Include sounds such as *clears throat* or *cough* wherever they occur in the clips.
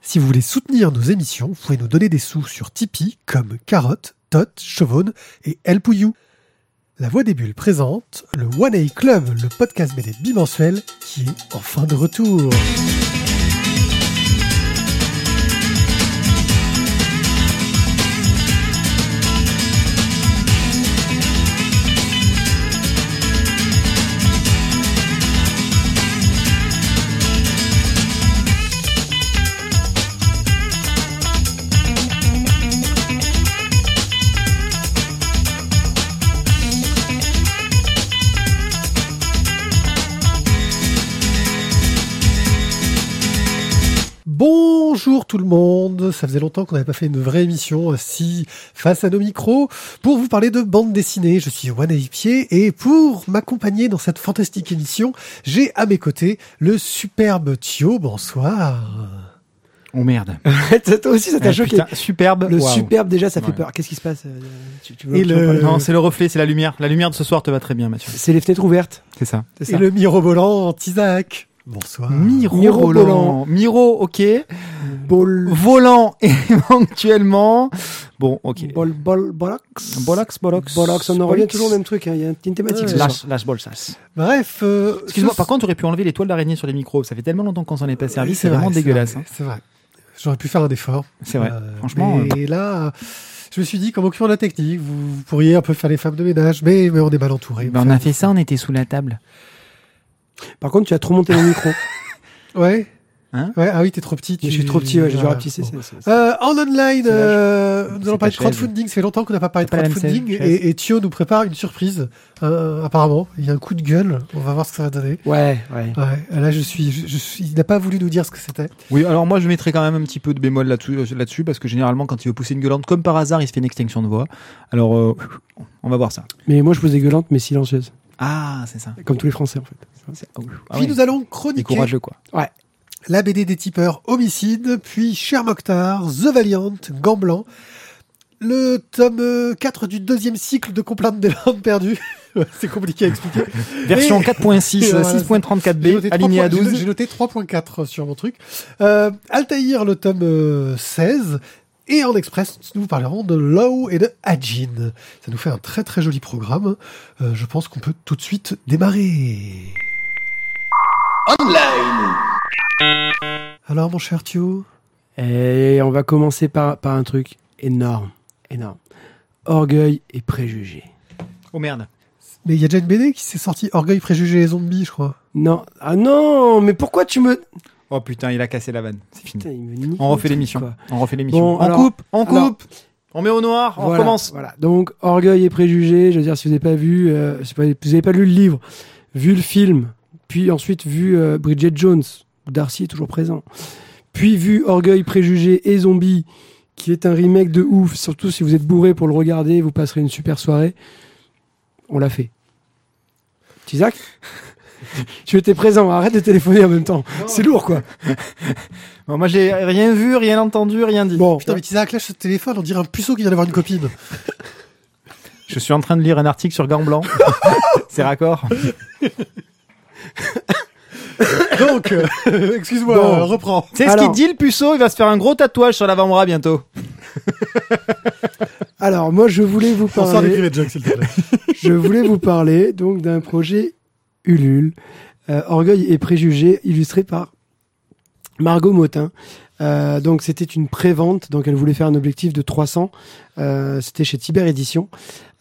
Si vous voulez soutenir nos émissions, vous pouvez nous donner des sous sur Tipeee comme Carotte, Tot, Chevonne et El Pouillou. La Voix des Bulles présente le One A Club, le podcast BD bimensuel qui est en fin de retour. Monde, ça faisait longtemps qu'on n'avait pas fait une vraie émission si face à nos micros pour vous parler de bande dessinée. Je suis Juan Pied et pour m'accompagner dans cette fantastique émission, j'ai à mes côtés le superbe Thio. Bonsoir. Oh merde. *laughs* Toi aussi, ça t'a Ah, choqué. putain, superbe. Le superbe, déjà, ça fait Ouais. peur. Qu'est-ce qui se passe euh, tu, tu veux Et que j'en le- parle Non, c'est le reflet, c'est la lumière. La lumière de ce soir te va très bien, Mathieu. C'est les fenêtres ouvertes. C'est ça. C'est Et ça. le mirobolant Isaac. Bonsoir. Miro, Miro volant. volant. Miro, ok. Bol, Volant, *laughs* éventuellement. Bon, ok. bol, bol, bolax. Bolax, bolax. Bolax, on en revient toujours au même truc. hein. Il y a une thématique. Ouais. ce soir. Lâche, lâche bolsas. Bref. euh, Excuse-moi, ce- par contre, tu aurais pu enlever les toiles d'araignée sur les micros. Ça fait tellement longtemps qu'on s'en est pas servi. Oui, C'est vraiment vrai, dégueulasse. vrai, hein. C'est vrai. J'aurais pu faire un effort. C'est vrai. Euh, Franchement. Mais là, je me suis dit, comme occupant de la technique, vous, pourriez un peu faire les femmes de ménage, mais, mais on est mal entouré. euh, ben, on a fait ça, on était sous la table. Par contre, tu as trop monté mon micro. *laughs* Ouais. Hein ouais. Ah oui, t'es trop petit. Je tu- suis trop petit, ouais, j'ai dû rapetisser. Euh, en online, C'est euh, nous allons C'est parler de crowdfunding. Ça fait longtemps qu'on n'a pas parlé de crowdfunding. Et, et Thio nous prépare une surprise. Euh, apparemment, il y a un coup de gueule. On va voir ce que ça va donner. Ouais, ouais. Ouais, là, je suis, je, je suis, il n'a pas voulu nous dire ce que c'était. Oui, alors moi, je mettrais quand même un petit peu de bémol là-dessus, euh, là-dessus parce que généralement, quand il veut pousser une gueulante, comme par hasard, il se fait une extinction de voix. Alors, euh, on va voir ça. Mais moi, je posais gueulante, mais silencieuse. Ah, c'est ça. Comme tous les Français, en fait. Ah oui. Puis nous allons Et chroniquer courageux, quoi. la BD des tipeurs Homicide, puis Cher Mokhtar, The Valiant, Gant Blanc, le tome euh, 4 du deuxième cycle de Complaintes des Landes perdues. *laughs* C'est compliqué à expliquer. Version Et- 4.6, *laughs* Voilà, J'ai 6.34b, noté aligné 3 à points- j'ai- 12. J'ai noté 3.4 sur mon truc. Euh, Altaïr, le tome euh, 16. Et en express, nous parlerons de Low et de Ajin. Ça nous fait un très très joli programme. Euh, je pense qu'on peut tout de suite démarrer. Alors mon cher Thio Et on va commencer par, par un truc énorme. Énorme. Orgueil et préjugés. Oh merde. Mais il y a déjà une BD qui s'est sortie Orgueil, Préjugés et Zombies, je crois. Non. Ah non, mais pourquoi tu me. Oh putain, il a cassé la vanne. C'est fini. Putain, il me nique On refait l'émission. On refait l'émission. Bon, on alors- coupe, on coupe. alors- on met au noir, on Voilà, recommence. Voilà. Donc, Orgueil et préjugés, je veux dire, si vous n'avez pas vu, euh, si vous n'avez pas lu le livre, vu le film, puis ensuite vu euh, Bridget Jones, Darcy est toujours présent, puis vu Orgueil, préjugés et zombies, qui est un remake de ouf, surtout si vous êtes bourré pour le regarder, vous passerez une super soirée. On l'a fait. Isaac Tu étais présent, arrête de téléphoner en même temps. C'est lourd, quoi. Bon, moi, j'ai rien vu, rien entendu, rien dit. Bon, Putain, mais Isaac lâche ce téléphone, on dirait un puceau qui vient d'avoir une copine. *laughs* Je suis en train de lire un article sur Gant Blanc. *laughs* C'est raccord. *laughs* Donc, euh, excuse-moi, Bon. euh, reprends. Tu sais ce Alors- qu'il dit, le puceau Il va se faire un gros tatouage sur l'avant-bras bientôt. alors moi, je voulais vous parler... des private jokes, s'il te plaît. je voulais vous parler donc d'un projet Ulule, euh, Orgueil et préjugés, illustré par Margot Motin. Euh, donc c'était une pré-vente, donc elle voulait faire un objectif de 300. Euh, c'était chez Tiber Édition.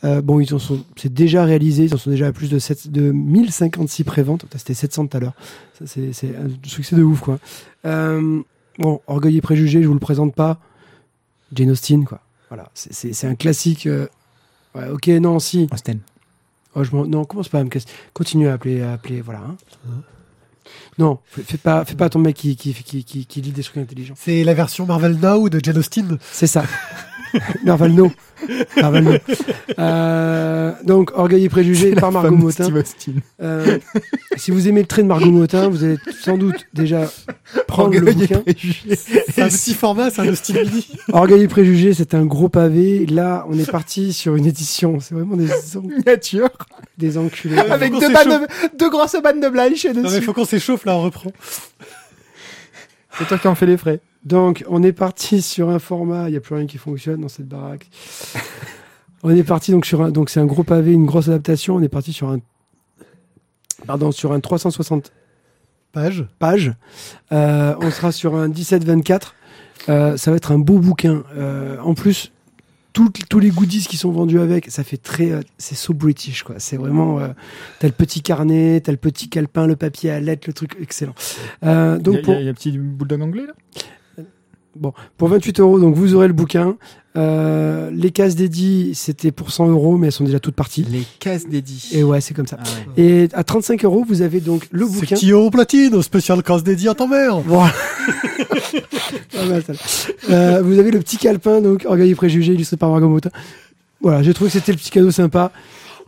Bon, ils en sont, c'est déjà réalisé, ils en sont déjà à plus de, 7, de 1056 pré-ventes. C'était 700 tout à l'heure. C'est, c'est un succès de ouf, quoi. Bon, Orgueil et préjugés, je vous le présente pas. Jane Austen, quoi. Voilà, c'est, c'est, un classique. ok, non, si. Austin. Oh, je non, commence pas à me casser. Continue à appeler, à appeler, voilà. hein. Non, fais, fais pas, fais pas ton mec qui, qui, qui, qui, qui lit des trucs intelligents. C'est la version Marvel Now de Jane Austen? C'est ça. *laughs* *laughs* Marvel no. Marvel no. Euh, donc, Orgueil et préjugés par Margot Motin. Euh, si vous aimez le trait de Margot Motin, vous allez sans doute déjà prendre le Orgueil et bouquin. préjugés. C'est un petit format, c'est un Austin Mini. Orgueil et préjugés, c'est un gros pavé. Là, on est parti sur une édition. C'est vraiment des, Miniature. des enculés. Avec deux, s'échauffe. bandes de- deux grosses bandes de blanche Non mais dessus. faut qu'on s'échauffe là, on reprend. C'est toi qui en fais les frais. Donc, on est parti sur un format. Il n'y a plus rien qui fonctionne dans cette baraque. *laughs* on est parti donc sur un. Donc, c'est un gros pavé, une grosse adaptation. On est parti sur un. Pardon, sur un 360 Page. pages. Euh, on sera sur un 17-24. Euh, ça va être un beau bouquin. Euh, en plus, tout- tous les goodies qui sont vendus avec, ça fait très. euh, c'est so British, quoi. C'est vraiment. Euh, t'as le petit carnet, t'as le petit calepin, le papier à lettres, le truc excellent. Euh, donc, Il y a- pour, il y a un petit bulldog anglais là? Pour 28 euros, donc vous aurez le bouquin. Euh, les cases dédiées, c'était pour 100 euros, mais elles sont déjà toutes parties. Les cases dédiées. Et ouais, c'est comme ça. Ah ouais. Et à 35 euros, vous avez donc le C'est bouquin. petit euro platine, spécial casse dédié à ta mère. Voilà. *laughs* Euh, vous avez le petit calepin, donc Orgueil et Préjugés, illustré par Margot Motin. Voilà, j'ai trouvé que c'était le petit cadeau sympa.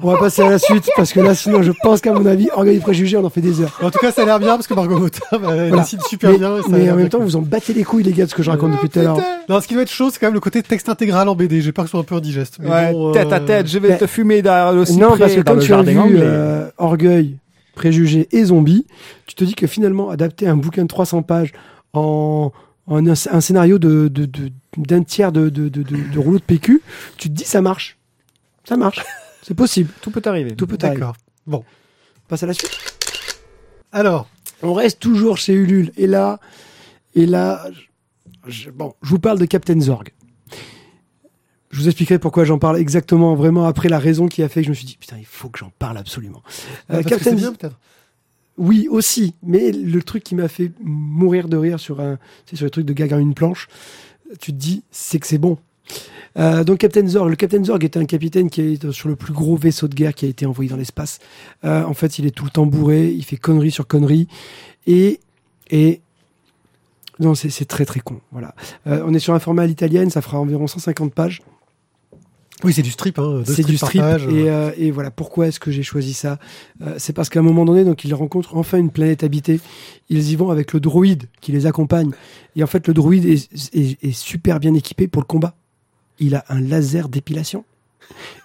On va passer à la suite, parce que là, sinon, je pense qu'à mon avis, Orgueil et Préjugés, on en fait des heures. En tout cas, ça a l'air bien parce que Margot Motin, bah, elle Voilà. dessine super mais bien. et ça a mais en même temps, cool. vous en battez les couilles, les gars, de ce que je raconte depuis tout à l'heure. Non, ce qui doit être chaud, c'est quand même le côté texte intégral en BD. J'ai peur que ce soit un peu indigeste. Mais Ouais, bon, tête à euh, tête, je vais mais- te fumer derrière le Non, parce que quand tu as vu euh, Orgueil, Préjugés et Zombies, tu te dis que finalement, adapter un bouquin de 300 pages en, en un, un scénario de, de- de- d'un tiers de, de, de, de, de rouleau de PQ, tu te dis ça marche. Ça marche. C'est possible. Tout peut arriver. Tout peut arriver. D'accord. Bon. On passe à la suite. Alors, On reste toujours chez Ulule. Et là, et là, je, bon, je vous parle de Captain Zorg. Je vous expliquerai pourquoi j'en parle exactement, vraiment après la raison qui a fait que je me suis dit putain, il faut que j'en parle absolument. Euh, parce que c'est bien peut-être. Oui, aussi. Mais le truc qui m'a fait mourir de rire sur un, sais, sur le truc de gag en une planche, tu te dis, c'est que c'est bon. Euh, donc Captain Zorg, le Captain Zorg était un capitaine qui est sur le plus gros vaisseau de guerre qui a été envoyé dans l'espace. Euh, en fait, il est tout le temps bourré, il fait connerie sur connerie, et et non, c'est c'est très très con. Voilà. Euh, on est sur un format à l'italienne, ça fera environ 150 pages. Oui, c'est du strip. Hein, C'est du strip. Et, euh, et voilà, pourquoi est-ce que j'ai choisi ça? Euh, C'est parce qu'à un moment donné, donc ils rencontrent enfin une planète habitée. Ils y vont avec le droïde qui les accompagne. Et en fait, le droïde est, est- est super bien équipé pour le combat. Il a un laser d'épilation.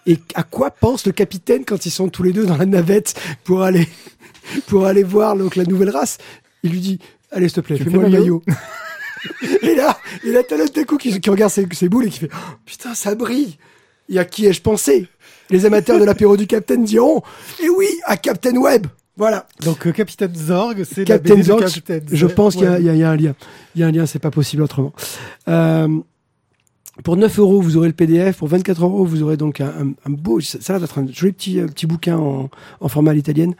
Et à quoi pense le capitaine quand ils sont tous les deux dans la navette pour aller *laughs* pour aller voir donc la nouvelle race? Il lui dit Allez, s'il te plaît, fais-moi fais le maillot. *laughs* et là, et là, t'as l'autre coup qui, qui regarde ses, ses boules et qui fait Oh, Putain, ça brille Et à qui ai-je pensé? Les amateurs de l'apéro du Capitaine diront Et oui, à Captain Web Voilà. Donc, euh, Capitaine Zorg, c'est la Captain BD de Zorg, Je Zorg. pense qu'il y, y a un lien. Il y a un lien, c'est pas possible autrement. Euh, pour 9 euros, vous aurez le PDF. Pour 24 euros, vous aurez donc un, un- un beau. Ça ça va être un joli petit, euh, petit bouquin en, en format à l'italienne.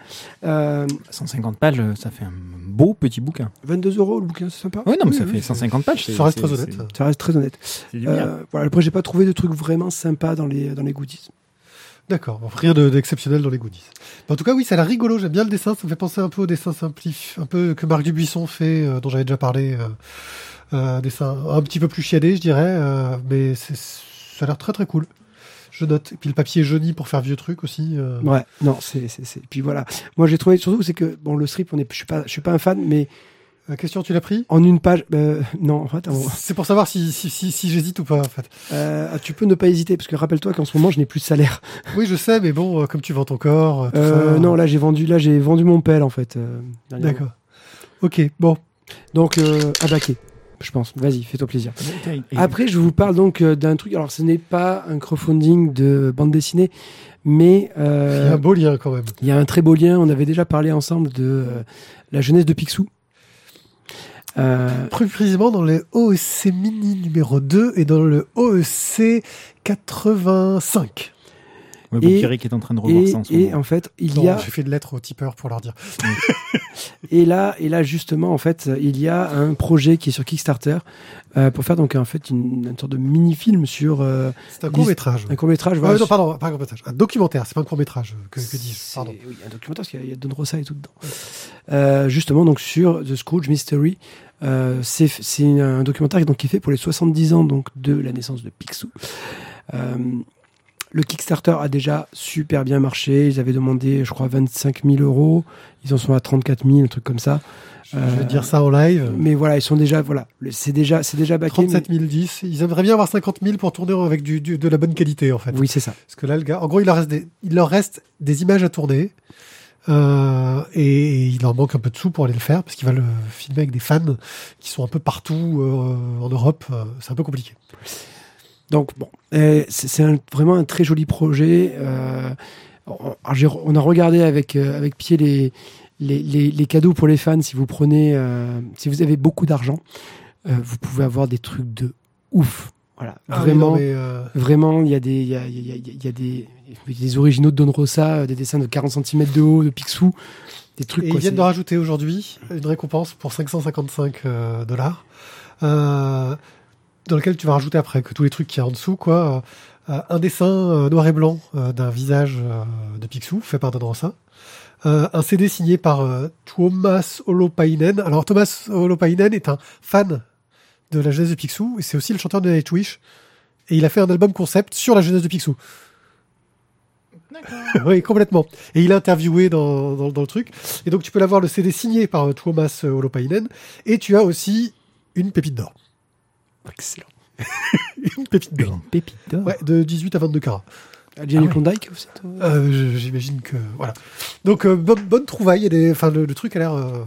Euh, 150 pages, ça fait un beau petit bouquin. 22 euros le bouquin, c'est sympa. Oui, non, mais Oui, ça oui, fait c'est- 150 pages. Ça reste très honnête. Ça reste très honnête. Euh, voilà, après, j'ai pas trouvé de trucs vraiment sympas dans les, dans les goodies. D'accord, rien de- d'exceptionnel dans les goodies. Mais en tout cas, oui, ça a l'air rigolo. J'aime bien le dessin. Ça me fait penser un peu au dessin simplif, un peu que Marc Dubuisson fait, euh, dont j'avais déjà parlé. Euh, euh, dessin un petit peu plus chiadé, je dirais, euh, mais c'est- ça a l'air très très cool. Je note. Et puis le papier est jauni pour faire vieux truc aussi. euh. Ouais, non, c'est, c'est, c'est- Puis voilà. Moi, j'ai trouvé, surtout, c'est que, bon, le strip, on est, je suis pas, je suis pas un fan, mais Euh, question, tu l'as pris? en une page, euh, non, en fait, on- C'est pour savoir si, si, si, si j'hésite ou pas, en fait. euh, tu peux ne pas hésiter, parce que rappelle-toi qu'en ce moment, je n'ai plus de salaire. *laughs* Oui, je sais, mais bon, euh, comme tu vends ton corps, euh, tout Euh, ça. non, là, j'ai vendu, là, j'ai vendu mon pelle, en fait. D'accord. Ok, bon. Donc, euh, à baquer, je pense. Vas-y, fais-toi plaisir. Après, je vous parle donc euh, d'un truc. Alors, ce n'est pas un crowdfunding de bande dessinée, mais Il y a euh, un beau lien quand même. il y a un très beau lien. On avait déjà parlé ensemble de euh, la jeunesse de Picsou. Euh, Plus précisément dans le OEC Mini numéro 2 et dans le OEC 85. Ouais, bon, et- Pierrick est en train de revoir et, ça en ce et moment. en fait, il Non, y a J'ai fait une lettre au tipeur pour leur dire. *laughs* et là et là justement en fait, il y a un projet qui est sur Kickstarter euh, pour faire donc en fait une, une sorte de mini film sur euh, C'est un court métrage. un court métrage. Ah, non, pardon, pas un court métrage. Un documentaire, c'est pas un court métrage que, que dis-je. Pardon. Oui, un documentaire, parce qu'il y a- il y a Don Rosa et tout dedans. Euh, justement, donc sur The Scrooge Mystery, euh, c'est c'est un documentaire donc, qui est fait pour les 70 ans donc, de la naissance de Picsou. Euh, le Kickstarter a déjà super bien marché. Ils avaient demandé, je crois, 25 000 euros. Ils en sont à 34 000, un truc comme ça. Je vais Euh, dire ça en live. Mais voilà, ils sont déjà, voilà, c'est déjà, c'est déjà backé. 37 010. Ils aimeraient bien avoir 50 000 pour tourner avec du, du- de la bonne qualité, en fait. mais- Oui, c'est ça. Parce que là, le gars, en gros, il leur reste des, il leur reste des images à tourner. Euh, et il en manque un peu de sous pour aller le faire parce qu'il va le filmer avec des fans qui sont un peu partout euh, en Europe. Euh, c'est un peu compliqué. Donc bon, c'est vraiment un très joli projet. Euh, on, a regardé avec euh, avec pied les, les, les, les cadeaux pour les fans. Si vous prenez, euh, si vous avez beaucoup d'argent, vous pouvez avoir des trucs de ouf. Voilà, Ah vraiment. non, euh, Vraiment, il y a des, il y a, y a- il y a des, des originaux de Don Rosa, des dessins de 40 cm de haut, de Picsou, des trucs. Et quoi, ils viennent de rajouter aujourd'hui une récompense pour 555 euh, dollars, euh, dans lequel tu vas rajouter après que tous les trucs qu'il y a en dessous, quoi, euh, un dessin euh, noir et blanc euh, d'un visage euh, de Picsou fait par euh, un CD signé par euh, Thomas Holopainen. Alors Thomas Holopainen est un fan de la jeunesse de Picsou et c'est aussi le chanteur de Nightwish. Et il a fait un album concept sur la jeunesse de Picsou. *laughs* oui, complètement. Et il est interviewé dans, dans, dans le truc. Et donc tu peux l'avoir le CD signé par euh, Thomas euh, Holopainen. Et tu as aussi une pépite d'or. Excellent. *laughs* une pépite d'or. Une pépite d'or. Ouais, de 18 à 22 carats. Jenny Ah ouais. Klondike, vous êtes, euh, Euh, J'imagine que voilà. Donc euh, bonne, bonne trouvaille. Est- Enfin, le, le truc a l'air. euh,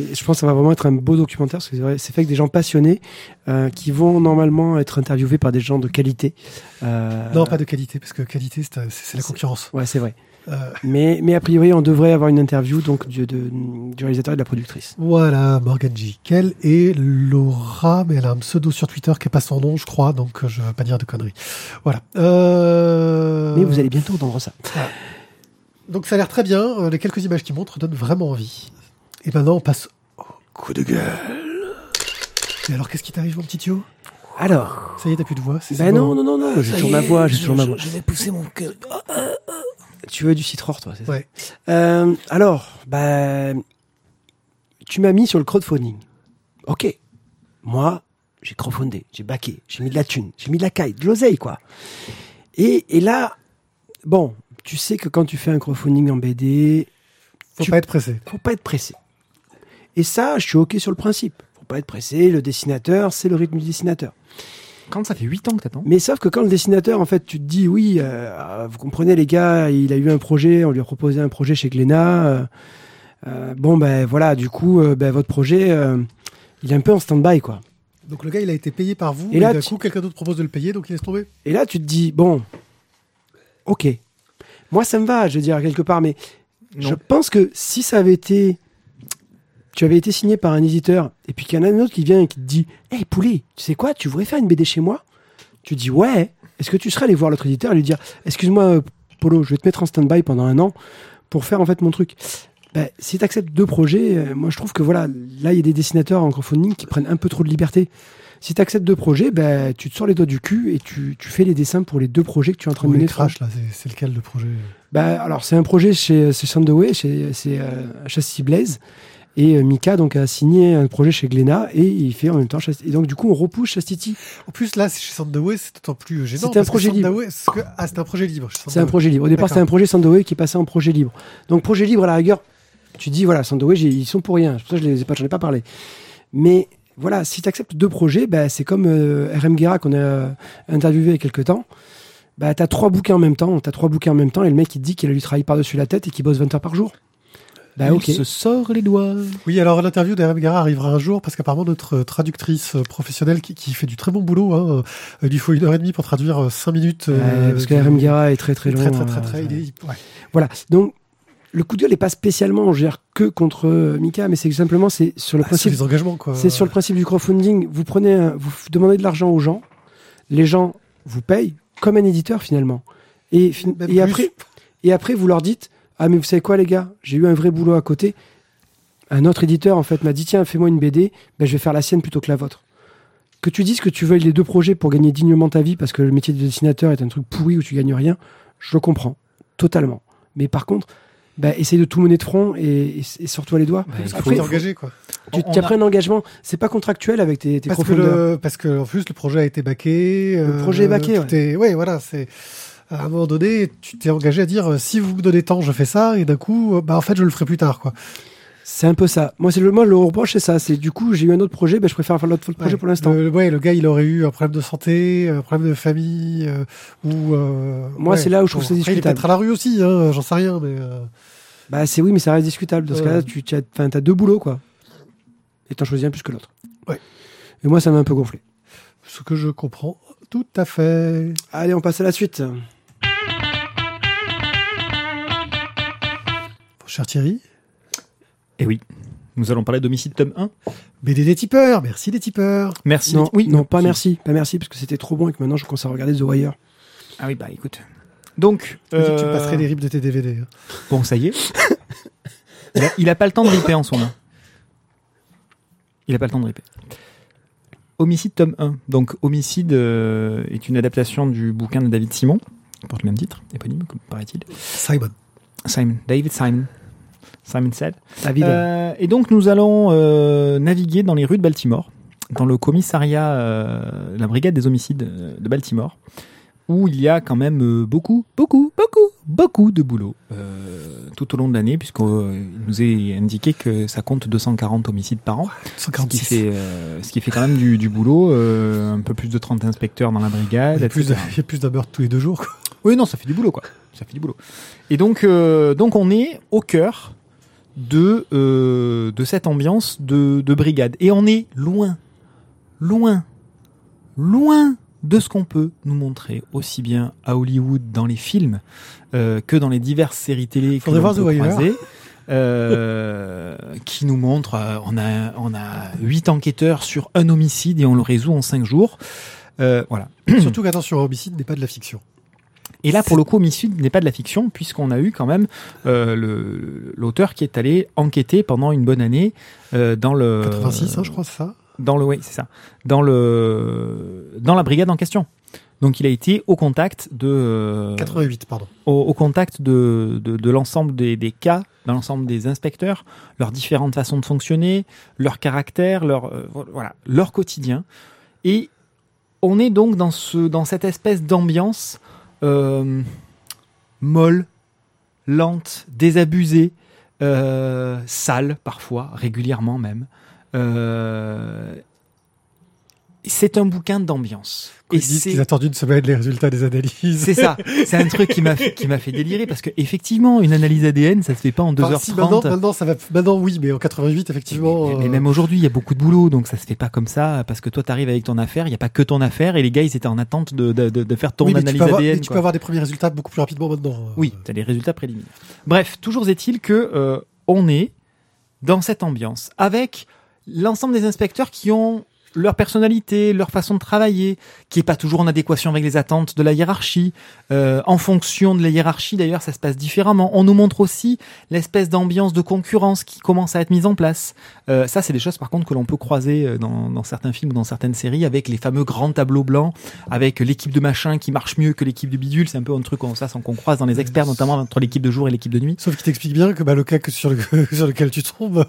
Et je pense que ça va vraiment être un beau documentaire parce que c'est vrai, c'est fait avec des gens passionnés euh, qui vont normalement être interviewés par des gens de qualité. Euh, Non, pas de qualité parce que qualité c'est la concurrence. Ouais, c'est vrai. Euh, Mais, mais a priori, on devrait avoir une interview donc du, de- du réalisateur et de la productrice. voilà, Morgan J. Kell et Laura, mais elle a un pseudo sur Twitter qui est pas son nom, je crois, donc euh, je vais pas dire de conneries. Voilà. Euh... Mais vous allez bientôt entendre ça. Donc ça a l'air très bien. Les quelques images qui montrent donnent vraiment envie. Et maintenant, on passe au coup de gueule. Et alors, qu'est-ce qui t'arrive, mon petit Thio? Alors, Ça y est, t'as plus de voix. c'est- ben bon. non, non, non, non, j'ai toujours ma voix, j'ai toujours ma voix. Je vais pousser mon cœur. Tu veux du citror, toi, c'est ça Ouais. Euh, alors, bah, tu m'as mis sur le crowdfunding. Ok. Moi, j'ai crowdfundé, j'ai baqué, j'ai mis de la thune, j'ai mis de la caille, de l'oseille, quoi. Et, et là, bon, tu sais que quand tu fais un crowdfunding en BD, Faut tu- pas être pressé. faut pas être pressé. Et ça, je suis ok sur le principe. Faut pas être pressé, le dessinateur, c'est le rythme du dessinateur. Quand ça fait 8 ans que t'attends. Mais sauf que quand le dessinateur, en fait, tu te dis, oui, euh, vous comprenez, les gars, il a eu un projet, on lui a proposé un projet chez Glénat. euh, euh, bon, ben voilà, du coup, euh, ben, votre projet, euh, il est un peu en stand-by, quoi. Donc le gars, il a été payé par vous. Et Et, là, d'un tu- coup, quelqu'un d'autre propose de le payer, donc il laisse tomber. Et là, tu te dis, bon, ok. Moi, ça me va, je veux dire, quelque part, mais je pense que si ça avait été. Tu avais été signé par un éditeur, et puis qu'il y en a un autre qui vient et qui te dit Hey poulet, tu sais quoi, tu voudrais faire une BD chez moi? Tu dis Ouais. Est-ce que tu serais allé voir l'autre éditeur et lui dire Excuse-moi, euh, Polo, je vais te mettre en stand-by pendant un an pour faire en fait mon truc ben, Si tu acceptes deux projets, euh, moi je trouve que voilà, là il y a des dessinateurs en crowdfunding qui prennent un peu trop de liberté. Si tu acceptes deux projets, ben, tu te sors les doigts du cul et tu, tu fais les dessins pour les deux projets que tu es en train de mener crash, là, c'est- lequel le projet? Bah, alors, c'est un projet chez, chez Sandoway, chez, c'est euh, Chastity Blaze. Et euh, Mika donc, a signé un projet chez Glénat et il fait en même temps Chastity. Et donc, du coup, on repousse Chastity. En plus, là, c'est chez Sandoway, c'est d'autant plus gênant. C'était un parce que projet libre. C'est que- Ah, c'est un projet libre. C'est un projet libre. Au départ, c'était un projet Sandoway qui est passé en projet libre. Donc, projet libre, à la rigueur, tu dis, voilà, Sandoway, j'ai- ils sont pour rien. C'est pour ça que je les ai pas, j'en ai pas parlé. Mais voilà, si tu acceptes deux projets, bah, c'est comme euh, RM Guerra qu'on a euh, interviewé il y a quelques temps. Bah, t'as trois bouquins en même temps, t'as trois bouquins en même temps, et le mec il te dit qu'il a lui travaillé par-dessus la tête et qu'il bosse 20 heures par jour. Bah, Il se sort les doigts. Oui, alors l'interview d'Aram Gara arrivera un jour parce qu'apparemment notre euh, traductrice euh, professionnelle qui, qui fait du très bon boulot, hein, euh, il lui faut une heure et demie pour traduire cinq minutes. Ouais, euh, parce RM Guerra est très très long. très très très euh, très. ça- il est- ouais. Voilà. Donc, le coup de gueule n'est pas spécialement, veux dire, que contre Mika, mais c'est simplement, c'est sur le Ah, c'est principe. les engagements quoi. C'est sur le principe du crowdfunding. Vous prenez, un- vous demandez de l'argent aux gens, les gens vous payent comme un éditeur finalement. Et, et après, et après, vous leur dites, ah mais vous savez quoi les gars, j'ai eu un vrai boulot à côté. Un autre éditeur en fait m'a dit tiens fais-moi une BD, ben, je vais faire la sienne plutôt que la vôtre. Que tu dises que tu veuilles les deux projets pour gagner dignement ta vie parce que le métier de dessinateur est un truc pourri où tu gagnes rien, je le comprends totalement. Mais par contre, ben, essaye de tout mener de front et, et, et sors-toi les doigts. Bah, faut- faut t'engager quoi. Tu as pris un engagement, c'est pas contractuel avec tes, tes Parce que, le, parce que en plus le projet a été baqué. Le projet est baqué, tout est- ouais, voilà, c'est à un moment donné, tu t'es engagé à dire euh, si vous me donnez temps, je fais ça, et d'un coup, euh, bah en fait, je le ferai plus tard, quoi. C'est un peu ça. Moi, c'est le, moi, le reproche, c'est ça. C'est du coup, j'ai eu un autre projet, ben, je préfère faire l'autre projet Ouais. pour l'instant. Ouais, le gars, il aurait eu un problème de santé, un problème de famille, euh, ou. euh, Moi, ouais. c'est là où je trouve Bon, ça après, Il est discutable. peut-être à la rue aussi, hein, j'en sais rien, mais. euh, Bah c'est oui, mais ça reste discutable. Dans ce cas-là, tu as, t'as deux boulots, quoi. Et t'en choisis un plus que l'autre. Ouais. Et moi, ça m'a un peu gonflé. Ce que je comprends tout à fait. Allez, on passe à la suite. Cher Thierry, Et oui, nous allons parler d'Homicide tome 1. BD des tipeurs, merci des tipeurs. Merci. Non, oui, non, pas merci. Pas merci, parce que c'était trop bon et que maintenant, je commence à regarder The Wire. Ah oui, bah écoute. Donc, tu euh, me passerais les rips de tes DVD. hein. bon, ça y est. il, a, il a pas le temps de ripper en ce moment. Il a pas le temps de ripper. Homicide tome 1. Donc, Homicide euh, est une adaptation du bouquin de David Simon, qui porte le même titre, éponyme, comme paraît-il. Simon. Simon, David Simon. Simon said. David. Euh, et donc nous allons euh, naviguer dans les rues de Baltimore, dans le commissariat, euh, la brigade des homicides euh, de Baltimore, où il y a quand même beaucoup, beaucoup, beaucoup, beaucoup de boulot tout au long de l'année, puisqu'il nous est indiqué que ça compte 240 homicides par an, ce qui 146. fait, ce qui fait quand même du, du boulot, un peu plus de 30 inspecteurs dans la Il brigade, y a plus de- etc. il y a plus meurtre tous les deux jours. quoi. Oui, non, ça fait du boulot, quoi. Ça fait du boulot. Et donc, donc on est au cœur de, euh, de cette ambiance de, de brigade. Et on est loin, loin, loin de ce qu'on peut nous montrer aussi bien à Hollywood dans les films euh, que dans les diverses séries télé que voir peut croiser, euh, qui nous montrent euh, on a on a huit enquêteurs sur un homicide et on le résout en cinq jours. Voilà. Surtout qu'attention, homicide n'est pas de la fiction. Et là, pour le coup, Homicide n'est pas de la fiction, puisqu'on a eu quand même euh, l'auteur qui est allé enquêter pendant une bonne année euh, dans le 86, hein, je crois, c'est ça? dans le oui, c'est ça, dans le dans la brigade en question. Donc, il a été au contact de euh, 88, pardon. au, au contact de, de, de l'ensemble des, des cas, de l'ensemble des inspecteurs, leurs différentes façons de fonctionner, leur caractère, leur euh, voilà, leur quotidien. Et on est donc dans ce dans cette espèce d'ambiance euh, molle, lente, désabusée, euh, sale parfois, régulièrement même. Euh, c'est un bouquin d'ambiance. Ils disent qu'ils attendent une semaine les résultats des analyses. C'est ça. C'est un truc qui m'a fait, *laughs* qui m'a fait délirer parce que effectivement, une analyse ADN, ça se fait pas en 2h30. Enfin, si, maintenant, maintenant, ça va, maintenant, oui, mais en 88, effectivement. mais, mais euh, même aujourd'hui, il y a beaucoup de boulot, donc ça se fait pas comme ça parce que toi, t'arrives avec ton affaire. Il y a pas que ton affaire et les gars, ils étaient en attente de, de, de, de faire ton oui, mais tu analyse avoir, ADN. mais tu quoi. peux avoir des premiers résultats beaucoup plus rapidement maintenant. euh. Oui, tu as les résultats préliminaires. Bref, toujours est-il que euh, on est dans cette ambiance avec l'ensemble des inspecteurs qui ont leur personnalité, leur façon de travailler, qui est pas toujours en adéquation avec les attentes de la hiérarchie. Euh, en fonction de la hiérarchie, d'ailleurs, ça se passe différemment. On nous montre aussi l'espèce d'ambiance de concurrence qui commence à être mise en place. Euh, ça, c'est des choses, par contre, que l'on peut croiser euh, dans, dans certains films ou dans certaines séries, avec les fameux grands tableaux blancs, avec l'équipe de machin qui marche mieux que l'équipe de bidule. C'est un peu un truc comme ça, sans qu'on croise dans les experts, notamment entre l'équipe de jour et l'équipe de nuit. Sauf qu'il t'explique bien que bah, le cas que sur, le, *laughs* sur lequel tu tombes,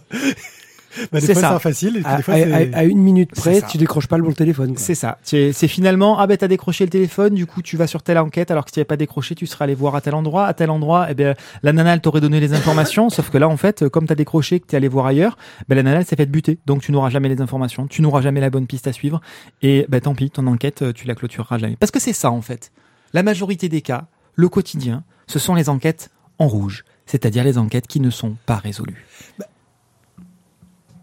bah, des C'est fois ça. c'est facile et puis À, des fois à- c'est. à- à une minute près, tu décroches pas le bon téléphone. quoi. C'est ça. C'est c'est finalement, ah ben t'as décroché le téléphone, du coup tu vas sur telle enquête, alors que si tu n'avais pas décroché, tu serais allé voir à tel endroit, à tel endroit, et ben la nana elle t'aurait donné les informations, *laughs* sauf que là en fait, comme t'as décroché, que t'es allé voir ailleurs, ben la nana elle s'est fait buter, donc tu n'auras jamais les informations, tu n'auras jamais la bonne piste à suivre, et ben tant pis, ton enquête euh, tu la clôtureras jamais. Parce que c'est ça en fait. La majorité des cas, le quotidien, ce sont les enquêtes en rouge, c'est-à-dire les enquêtes qui ne sont pas résolues.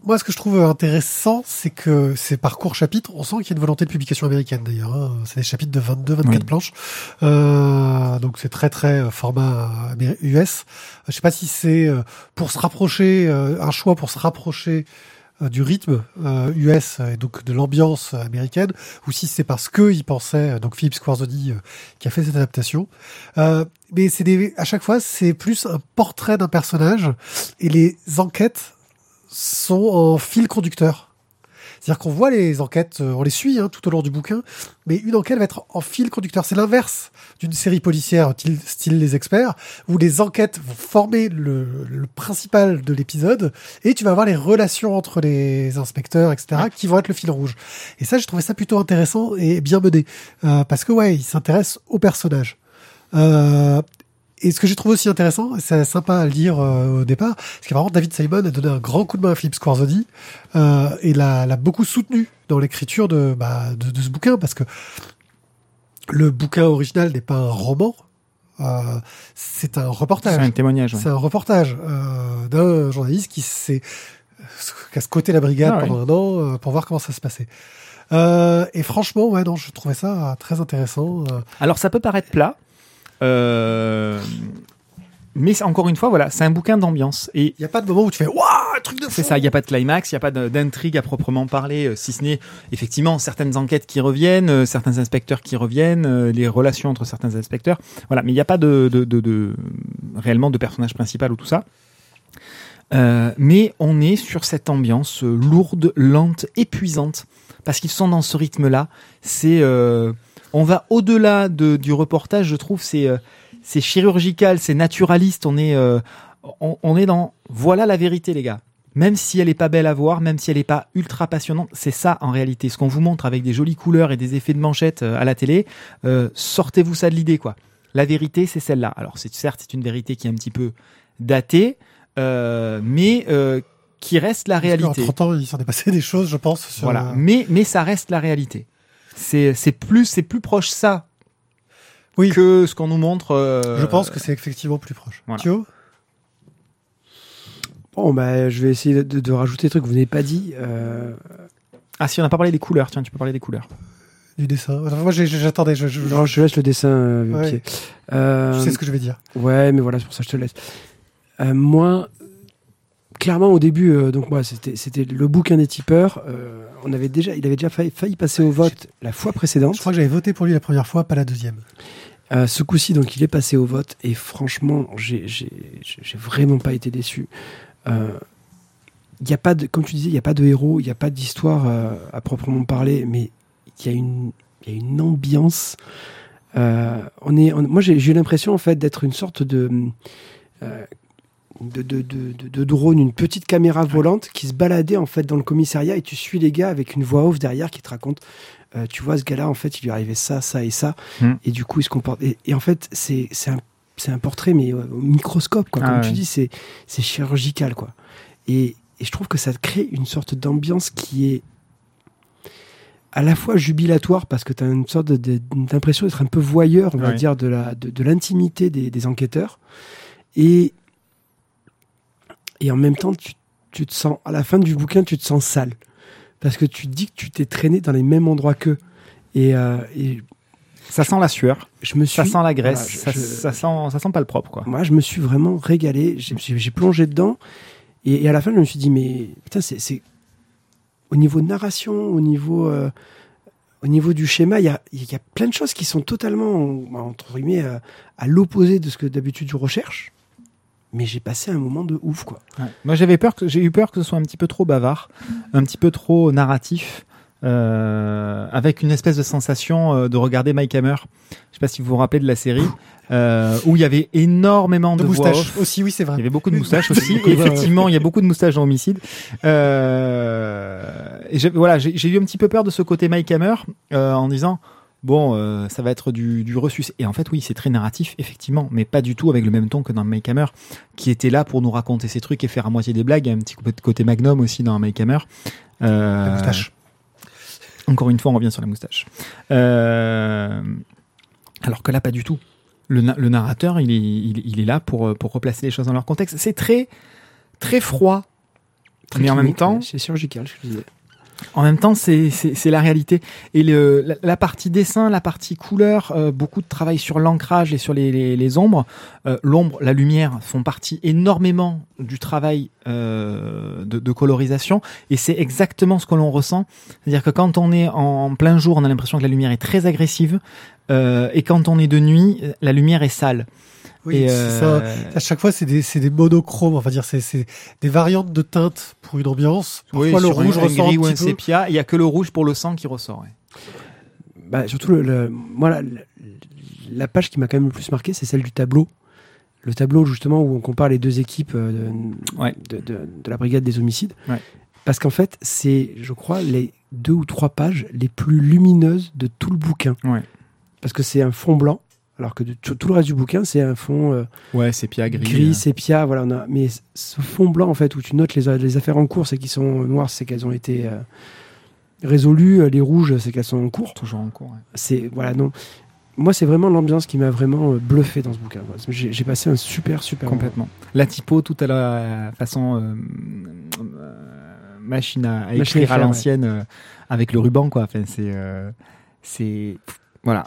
Moi, ce que je trouve intéressant, c'est que ces parcours chapitres, on sent qu'il y a une volonté de publication américaine d'ailleurs. hein. C'est des chapitres de 22, 24 Oui. planches. Euh, donc c'est très très euh, format US. Je sais pas si c'est euh, pour se rapprocher, euh, un choix pour se rapprocher euh, du rythme euh, US et donc de l'ambiance américaine, ou si c'est parce que ils pensaient, euh, donc Philippe Squarzoni euh, qui a fait cette adaptation. Euh, mais c'est des, à chaque fois, c'est plus un portrait d'un personnage et les enquêtes sont en fil conducteur. C'est-à-dire qu'on voit les enquêtes, euh, on les suit hein, tout au long du bouquin, mais une enquête va être en fil conducteur. C'est l'inverse d'une série policière style, Les Experts, où les enquêtes vont former le, le principal de l'épisode, et tu vas avoir les relations entre les inspecteurs, etc., qui vont être le fil rouge. Et ça, j'ai trouvé ça plutôt intéressant et bien mené, euh, parce que ouais, il s'intéresse au personnage. Euh, et ce que j'ai trouvé aussi intéressant, c'est sympa à le dire euh, au départ, c'est qu'apparemment David Simon a donné un grand coup de main à Philippe Squarzoni euh, et l'a, beaucoup soutenu dans l'écriture de, bah, de, de ce bouquin parce que le bouquin original n'est pas un roman. Euh, c'est un C'est reportage. un témoignage. ouais. C'est un reportage d'un journaliste qui s'est qui a squatté la brigade Ah pendant un an pour voir comment ça se passait. Euh, et franchement, ouais, non, je trouvais ça très intéressant. Alors ça peut paraître plat, euh, mais encore une fois, voilà, c'est un bouquin d'ambiance. Et Il y a pas de moment où tu fais waouh, un truc de fou. c'est ça, il n'y a pas de climax, il n'y a pas d'intrigue à proprement parler, euh, si ce n'est effectivement certaines enquêtes qui reviennent, euh, certains inspecteurs qui reviennent, euh, les relations entre certains inspecteurs. Voilà, mais il n'y a pas de, de, de, de- réellement de personnage principal ou tout ça. Mais on est sur cette ambiance lourde, lente, épuisante, parce qu'ils sont dans ce rythme-là. C'est, on va au-delà de, du reportage, je trouve. C'est, euh, c'est chirurgical, c'est naturaliste. On est, euh, on, on est dans, voilà la vérité, les gars. Même si elle est pas belle à voir, même si elle est pas ultra passionnante, c'est ça en réalité. Ce qu'on vous montre avec des jolies couleurs et des effets de manchette euh, à la télé, euh, sortez-vous ça de l'idée, quoi. La vérité, c'est celle-là. Alors, c'est certes, c'est une vérité qui est un petit peu datée, euh, mais euh, qui reste la Parce réalité. 30 ans, il s'en est passé des choses, je pense. Sur, Voilà. Mais, mais ça reste la réalité. C'est, c'est plus, c'est plus proche ça Oui. que ce qu'on nous montre. euh, Je pense que c'est effectivement plus proche. voilà. Thio Bon, bah, je vais essayer de, de rajouter des trucs que vous n'avez pas dit. Euh, Ah, si on n'a pas parlé des couleurs, tiens, tu peux parler des couleurs. du dessin. Enfin, moi, j'attendais. Je, je, non, je te laisse le dessin, euh, Ouais. Euh, je sais ce que je vais dire. Ouais, mais voilà, c'est pour ça que je te laisse. Euh, moi, clairement, au début, euh, donc moi, c'était c'était le bouquin des tipeurs. euh, on avait déjà, il avait déjà failli, failli passer au vote la fois précédente. Je crois que j'avais voté pour lui la première fois, pas la deuxième. Euh, ce coup-ci, donc, il est passé au vote et franchement, j'ai vraiment pas été déçu. Il y a pas de, comme tu disais, il n'y a pas de héros, il n'y a pas d'histoire à proprement parler, mais il y a une, il y a une ambiance. On est, on- moi, j'ai eu l'impression en fait d'être une sorte de, de, de, de, drone, une petite caméra volante qui se baladait en fait dans le commissariat et tu suis les gars avec une voix off derrière qui te raconte. euh, tu vois, ce gars-là, en fait, il lui arrivait ça, ça et ça, Hmm. et du coup, il se comporte. Et, et en fait, c'est un, un portrait, mais euh, au microscope, quoi. Ah Comme ouais. tu dis, c'est c'est chirurgical, quoi. Et, et je trouve que ça crée une sorte d'ambiance qui est à la fois jubilatoire parce que tu as une sorte d'impression d'être un peu voyeur, on va Ouais. dire, de la de, de l'intimité des, des enquêteurs. Et, et en même temps, tu, tu te sens, à la fin du bouquin, tu te sens sale. Parce que tu te dis que tu t'es traîné dans les mêmes endroits qu'eux. Et, euh, et Ça sent la sueur, je me suis. ça sent la graisse, voilà, je- ça, je- ça sent, ça sent pas le propre, quoi. moi, je me suis vraiment régalé. J'ai- plongé dedans. Et, et à la fin, je me suis dit, mais putain, c'est. Au niveau de narration, au niveau, euh, au niveau du schéma, il y a, il y a plein de choses qui sont totalement, entre guillemets, euh, à l'opposé de ce que d'habitude je recherche. Mais j'ai passé un moment de ouf, quoi. Ouais. Moi, j'avais peur que j'ai eu peur que ce soit un petit peu trop bavard, un petit peu trop narratif, euh, avec une espèce de sensation euh, de regarder Mike Hammer. Je sais pas si vous vous rappelez de la série *laughs* euh, où il y avait énormément de, De voix moustache off. aussi, oui, c'est Il y vrai. avait beaucoup de moustaches aussi. *laughs* Et effectivement, il y a beaucoup de moustaches dans Homicide. Euh, et j'ai- voilà, j'ai j'ai eu un petit peu peur de ce côté Mike Hammer euh, en disant bon, euh, ça va être du, du reçu. Et en fait, oui, c'est très narratif, effectivement, mais pas du tout avec le même ton que dans Mike Hammer, qui était là pour nous raconter ses trucs et faire à moitié des blagues. Il y a un petit côté Magnum aussi dans Mike Hammer. Euh, La moustache. encore une fois, on revient sur la moustache. Euh, alors que là, pas du tout. Le, na- le narrateur, il est, il, il est là pour, pour replacer les choses dans leur contexte. C'est très, très froid. Très Mais en même temps- c'est chirurgical, je disais. En même temps, c'est la réalité. Et le, la, la partie dessin, la partie couleur, euh, beaucoup de travail sur l'ancrage et sur les, les, les ombres. Euh, L'ombre, la lumière font partie énormément du travail euh, de, de colorisation. Et c'est exactement ce que l'on ressent. C'est-à-dire que quand on est en plein jour, on a l'impression que la lumière est très agressive. Euh, et quand on est de nuit, la lumière est sale. Oui, et, c'est ça. euh, À chaque fois, c'est des, monochromes, on va dire, c'est, des variantes de teintes pour une ambiance. Parfois, le sur un- rouge un ressort gris un ou un petit peu. sépia. Il y a que le rouge pour le sang qui ressort. ouais. Bah, surtout, le, le- moi, la, page qui m'a quand même le plus marqué, c'est celle du tableau. Le tableau, justement, où on compare les deux équipes euh, de, Ouais. de, de- de la brigade des homicides. Ouais. Parce qu'en fait, c'est, je crois, les deux ou trois pages les plus lumineuses de tout le bouquin. Ouais. Parce que c'est un fond blanc, alors que de- tout, tout le reste du bouquin, c'est un fond euh, Ouais, sépia, gris. gris, euh. sépia. Voilà, on a, mais ce fond blanc, en fait, où tu notes les, les affaires en cours, c'est qu'ils sont noires, c'est qu'elles ont été euh, résolues. Les rouges, c'est qu'elles sont en cours Toujours en cours. ouais. c'est voilà non moi, c'est vraiment l'ambiance qui m'a vraiment euh, bluffé dans ce bouquin. J'ai passé un super, super moment. Complètement. La typo, tout à la façon euh, euh, machine à, à Machine à écrire à l'ancienne euh, avec le ruban, quoi. Enfin, c'est, euh, c'est, voilà.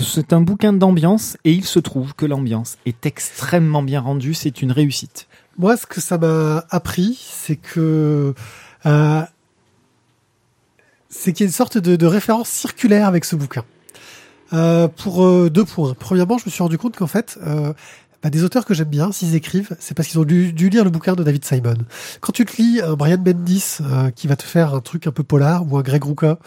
C'est un bouquin d'ambiance et il se trouve que l'ambiance est extrêmement bien rendue. C'est une réussite. Moi, ce que ça m'a appris, c'est que euh, c'est qu'il y a une sorte de, de référence circulaire avec ce bouquin. Euh, pour euh, deux points. Premièrement, je me suis rendu compte qu'en fait, euh, bah, des auteurs que j'aime bien, s'ils écrivent, c'est parce qu'ils ont dû, dû lire le bouquin de David Simon. Quand tu te lis un Brian Bendis euh, qui va te faire un truc un peu polar ou un Greg Rucka,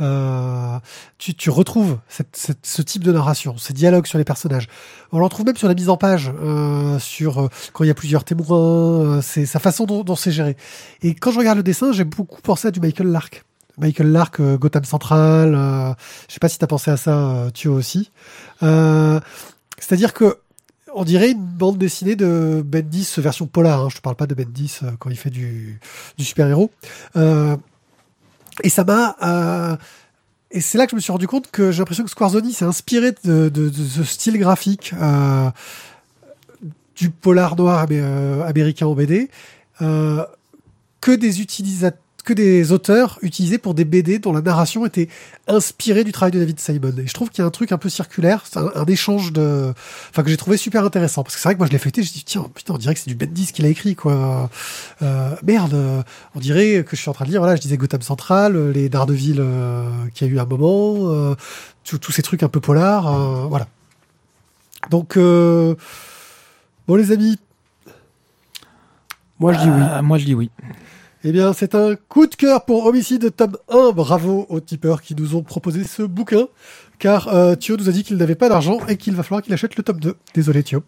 euh, tu, tu retrouves cette, cette- ce type de narration, ces dialogues sur les personnages. On l'en trouve même sur la mise en page, euh, sur euh, quand il y a plusieurs témoins, euh, c'est sa façon dont, dont c'est géré. Et quand je regarde le dessin, j'ai beaucoup pensé à du Michael Lark. Michael Lark, euh, Gotham Central. Euh, je sais pas si t'as pensé à ça, euh, tu aussi. Euh, C'est-à-dire que on dirait une bande dessinée de Bendis version polar. Hein. Je te parle pas de Bendis euh, quand il fait du, super-héros. Euh, et ça m'a euh, et c'est là que je me suis rendu compte que j'ai l'impression que Squarzoni s'est inspiré de, de, ce style graphique euh, du polar noir amé- américain en BD que des utilisateurs que des auteurs utilisaient pour des BD dont la narration était inspirée du travail de David Simon. Et je trouve qu'il y a un truc un peu circulaire, un, un échange de, enfin que j'ai trouvé super intéressant parce que c'est vrai que moi je l'ai fêté, je dis tiens putain on dirait que c'est du Bendis qu'il a écrit quoi. Euh, merde, euh, on dirait que je suis en train de lire. Voilà, je disais Gotham Central, euh, les Daredevil euh, qu'il y a eu un moment, euh, tous ces trucs un peu polars, voilà. Donc bon les amis, Moi, je dis oui. Moi, je dis oui. Eh bien, c'est un coup de cœur pour Homicide tome 1. Bravo aux tipeurs qui nous ont proposé ce bouquin. Car euh, Thio nous a dit qu'il n'avait pas d'argent et qu'il va falloir qu'il achète le tome 2. Désolé Thio.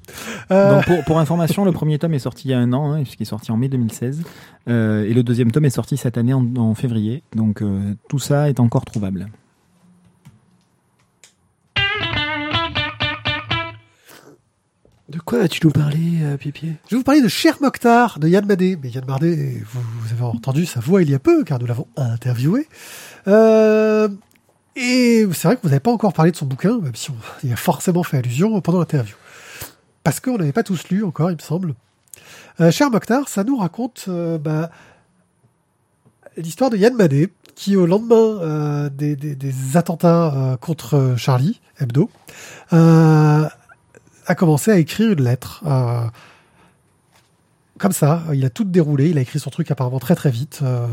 Euh, pour, information, le premier tome est sorti il y a un an, hein, puisqu'il est sorti en mai 2016, euh, et le deuxième tome est sorti cette année en, en février. Donc euh, tout ça est encore trouvable. De quoi vas-tu nous parler, euh, Pipier Je vais vous parler de Cher Mokhtar de Yann Madé. Mais Yann Madé, vous, avez entendu sa voix il y a peu, car nous l'avons interviewé. Euh, et c'est vrai que vous n'avez pas encore parlé de son bouquin, même si on il a forcément fait allusion pendant l'interview. Parce qu'on n'avait pas tous lu encore, il me semble. Euh, Cher Mokhtar, ça nous raconte bah, l'histoire de Yann Madé, qui au lendemain des, attentats contre Charlie Hebdo, a commencé à écrire une lettre. euh, comme ça, il a tout déroulé, il a écrit son truc apparemment très très vite. euh,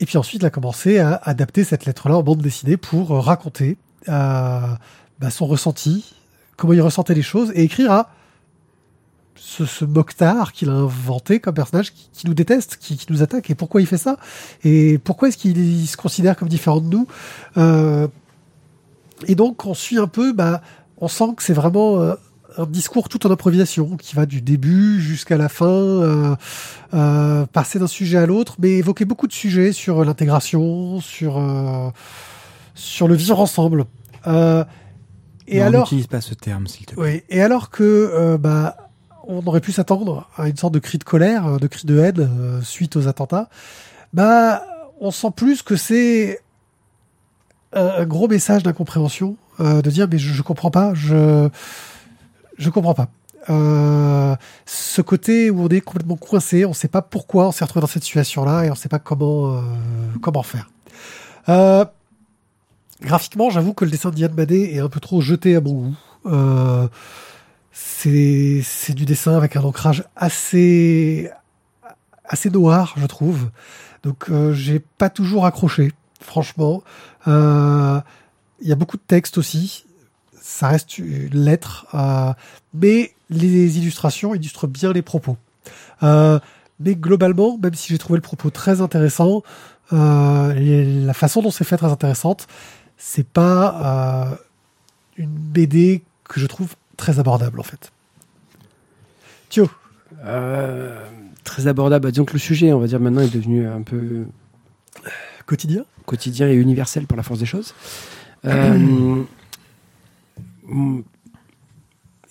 et puis ensuite, il a commencé à adapter cette lettre-là en bande dessinée pour euh, raconter bah, son ressenti, comment il ressentait les choses, et écrire à ce, ce qu'il a inventé comme personnage qui, nous déteste, qui, qui nous attaque, et pourquoi il fait ça, et pourquoi est-ce qu'il il se considère comme différent de nous? Et donc, on suit un peu, bah, on sent que c'est vraiment euh, un discours tout en improvisation, qui va du début jusqu'à la fin, euh, euh, passer d'un sujet à l'autre, mais évoquer beaucoup de sujets sur l'intégration, sur euh, sur le vivre ensemble. Euh, et Non, alors, n'utilise pas ce terme, s'il te plaît. oui, et alors que euh, bah on aurait pu s'attendre à une sorte de cri de colère, de cri de haine euh, suite aux attentats, bah on sent plus que c'est un, un gros message d'incompréhension, euh, de dire mais je, comprends pas, je je comprends pas. Euh, ce côté où on est complètement coincé, on sait pas pourquoi on s'est retrouvé dans cette situation-là et on sait pas comment euh, comment faire. Graphiquement, j'avoue que le dessin d'Yann Madé est un peu trop jeté à mon goût. C'est c'est du dessin avec un ancrage assez assez noir, je trouve. Donc j'ai pas toujours accroché, franchement. Il y a beaucoup de texte aussi. Ça reste une lettre, euh, mais les illustrations illustrent bien les propos. Euh, mais globalement, même si j'ai trouvé le propos très intéressant, euh, et la façon dont c'est fait très intéressante, c'est pas euh, une BD que je trouve très abordable en fait. Thio, Très abordable. Bah, disons que le sujet, on va dire maintenant, est devenu un peu quotidien quotidien et universel par la force des choses. Euh,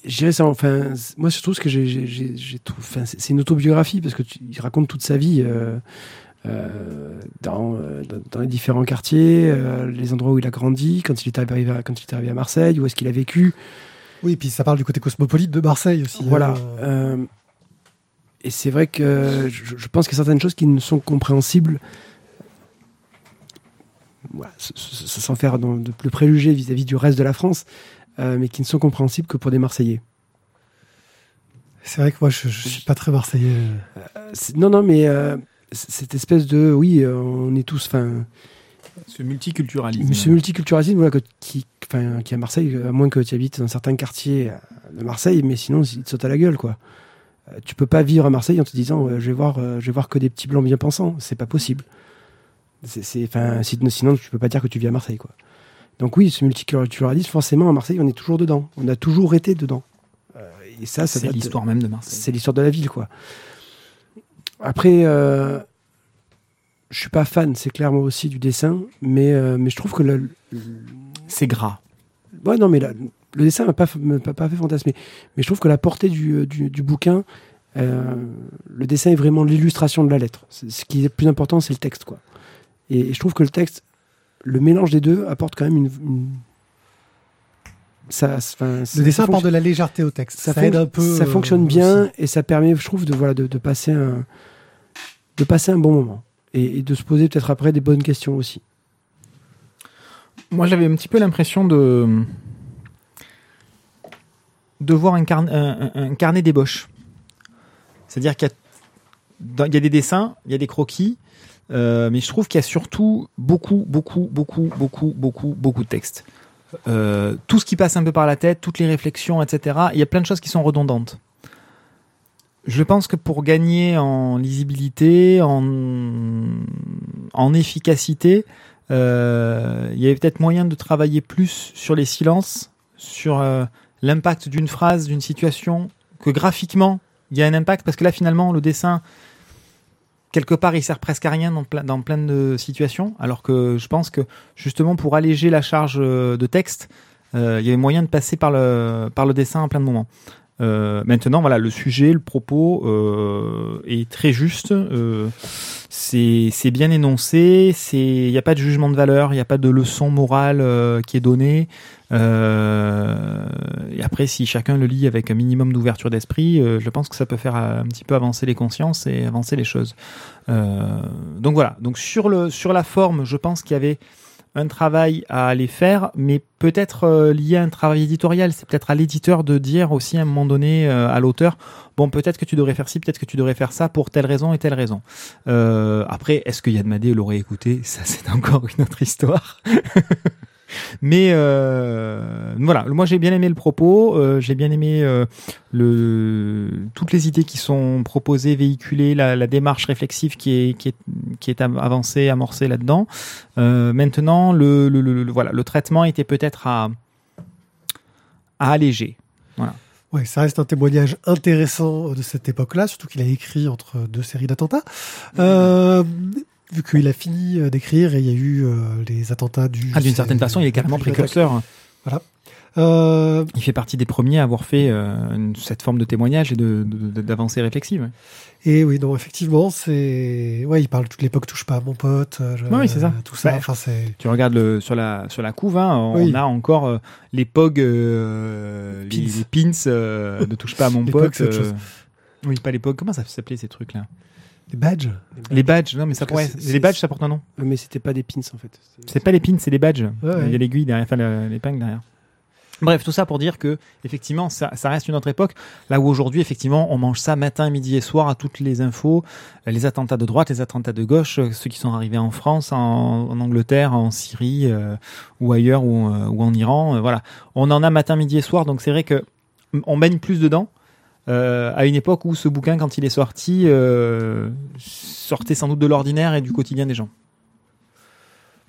je dirais ça, enfin, moi je trouve que j'ai, trouvé- enfin, c'est une autobiographie parce que tu, il raconte toute sa vie. euh, euh, dans, dans, dans les différents quartiers, les endroits où il a grandi, quand il est arrivé à, quand il est arrivé à Marseille, où est-ce qu'il a vécu. Oui, puis ça parle du côté cosmopolite de Marseille aussi. Voilà. Euh, Euh, et c'est vrai que je, je pense qu'il y a certaines choses qui ne sont compréhensibles, voilà, sans faire de, de plus préjugés vis-à-vis du reste de la France, euh, mais qui ne sont compréhensibles que pour des Marseillais. c'est vrai que moi, je, je suis pas très marseillais. Euh, non, non, mais euh, cette espèce de, oui, euh, on est tous, enfin, Ce multiculturalisme. ce multiculturalisme, voilà, que- qui, enfin, qui à Marseille, à moins que tu habites dans certains quartiers de Marseille, mais sinon, il te saute à la gueule, quoi. Tu peux pas vivre à Marseille en te disant, je vais voir, euh, je vais voir que des petits blancs bien pensants. C'est pas possible. C'est, enfin, si- sinon, tu peux pas dire que tu vis à Marseille, quoi. Donc oui, ce multiculturalisme, forcément, à Marseille, on est toujours dedans. On a toujours été dedans. Euh, et ça, ça c'est l'histoire même de Marseille. c'est l'histoire de la ville, quoi. Après, euh, je suis pas fan, c'est clair moi aussi du dessin, mais euh, mais je trouve que le, le- C'est gras. ouais non mais la- le dessin m'a pas pas, pas fait fantasmer, mais je trouve que la portée du du, du bouquin, euh, le dessin est vraiment l'illustration de la lettre. Ce qui est le plus important, c'est le texte, quoi. Et, et je trouve que le texte, le mélange des deux apporte quand même une, une- ça, enfin, ça- Le dessin ça apporte de la légèreté au texte. Ça, ça, aide un peu. ça euh, fonctionne bien aussi. et ça permet, je trouve, de, voilà, de, de passer un, de passer un bon moment et, et de se poser peut-être après des bonnes questions aussi. Moi, j'avais un petit peu l'impression de de voir un, carn- un- un- carnet d'ébauche. C'est-à-dire qu'il y a des dessins, il y a des croquis, euh, mais je trouve qu'il y a surtout beaucoup, beaucoup, beaucoup, beaucoup, beaucoup, beaucoup de texte. Euh, tout ce qui passe un peu par la tête, toutes les réflexions, etc. Il y a plein de choses qui sont redondantes. Je pense que pour gagner en lisibilité, en, efficacité, euh, il y avait peut-être moyen de travailler plus sur les silences, sur l'impact d'une phrase, d'une situation, que graphiquement, il y a un impact, parce que là, finalement, le dessin, quelque part, il sert presque à rien dans, plein- de situations, alors que je pense que, justement, pour alléger la charge euh, de texte, euh, il y avait moyen de passer par le, par le dessin à plein de moments. Euh, maintenant, voilà, le sujet, le propos euh, est très juste. Euh, c'est bien énoncé. Il n'y a pas de jugement de valeur, il n'y a pas de leçon morale euh, qui est donnée. Euh, et après, si chacun le lit avec un minimum d'ouverture d'esprit, je pense que ça peut faire un petit peu avancer les consciences et avancer les choses. Donc voilà. Donc sur le sur la forme, je pense qu'il y avait un travail à aller faire, mais peut-être euh, lié à un travail éditorial. C'est peut-être à l'éditeur de dire aussi à un moment donné euh, à l'auteur, bon, peut-être que tu devrais faire ci, peut-être que tu devrais faire ça pour telle raison et telle raison. Euh, après, est-ce que Yann Madé l'aurait écouté? Ça, c'est *laughs* encore une autre histoire. Mais euh, voilà, moi j'ai bien aimé le propos, euh, j'ai bien aimé euh, toutes les idées qui sont proposées, véhiculées, la, démarche réflexive qui est, avancée, amorcée là-dedans. Maintenant, le, voilà, le traitement était peut-être à, alléger. Ouais, ça reste un témoignage intéressant de cette époque-là, surtout qu'il a écrit entre deux séries d'attentats. Vu qu'il a fini euh, d'écrire et il y a eu euh, les attentats du. Ah, d'une certaine façon, il est carrément précurseur. Euh, Il fait partie des premiers à avoir fait euh, cette forme de témoignage et de, de- de- d'avancée réflexive. et oui, non, effectivement, c'est. Ouais, il parle de toute l'époque touche pas à mon pote. je- Oui, c'est ça. Tout ça. Bah, Enfin. Tu regardes le, sur la sur la couve, hein, on Oui. a encore les Pins. les pins ne touche pas à mon *laughs* pote. oui, pas les. Comment ça s'appelait ces trucs-là? Les badges. Les badges. Non, mais ça c'est- Les badges, ça porte un nom. Mais c'était pas des pins en fait. C'est pas les pins, c'est les badges. Ouais, ouais. Il y a l'aiguille derrière, enfin le- l'épingle derrière. Bref, tout ça pour dire que effectivement, ça, ça reste une autre époque. Là où aujourd'hui, effectivement, on mange ça matin, midi et soir à toutes les infos, les attentats de droite, les attentats de gauche, euh, ceux qui sont arrivés en France, en, en Angleterre, en Syrie euh, ou ailleurs ou, euh, ou en Iran. euh, voilà, on en a matin, midi et soir. Donc c'est vrai que on baigne plus dedans. Euh, à une époque où ce bouquin, quand il est sorti, euh, sortait sans doute de l'ordinaire et du quotidien des gens.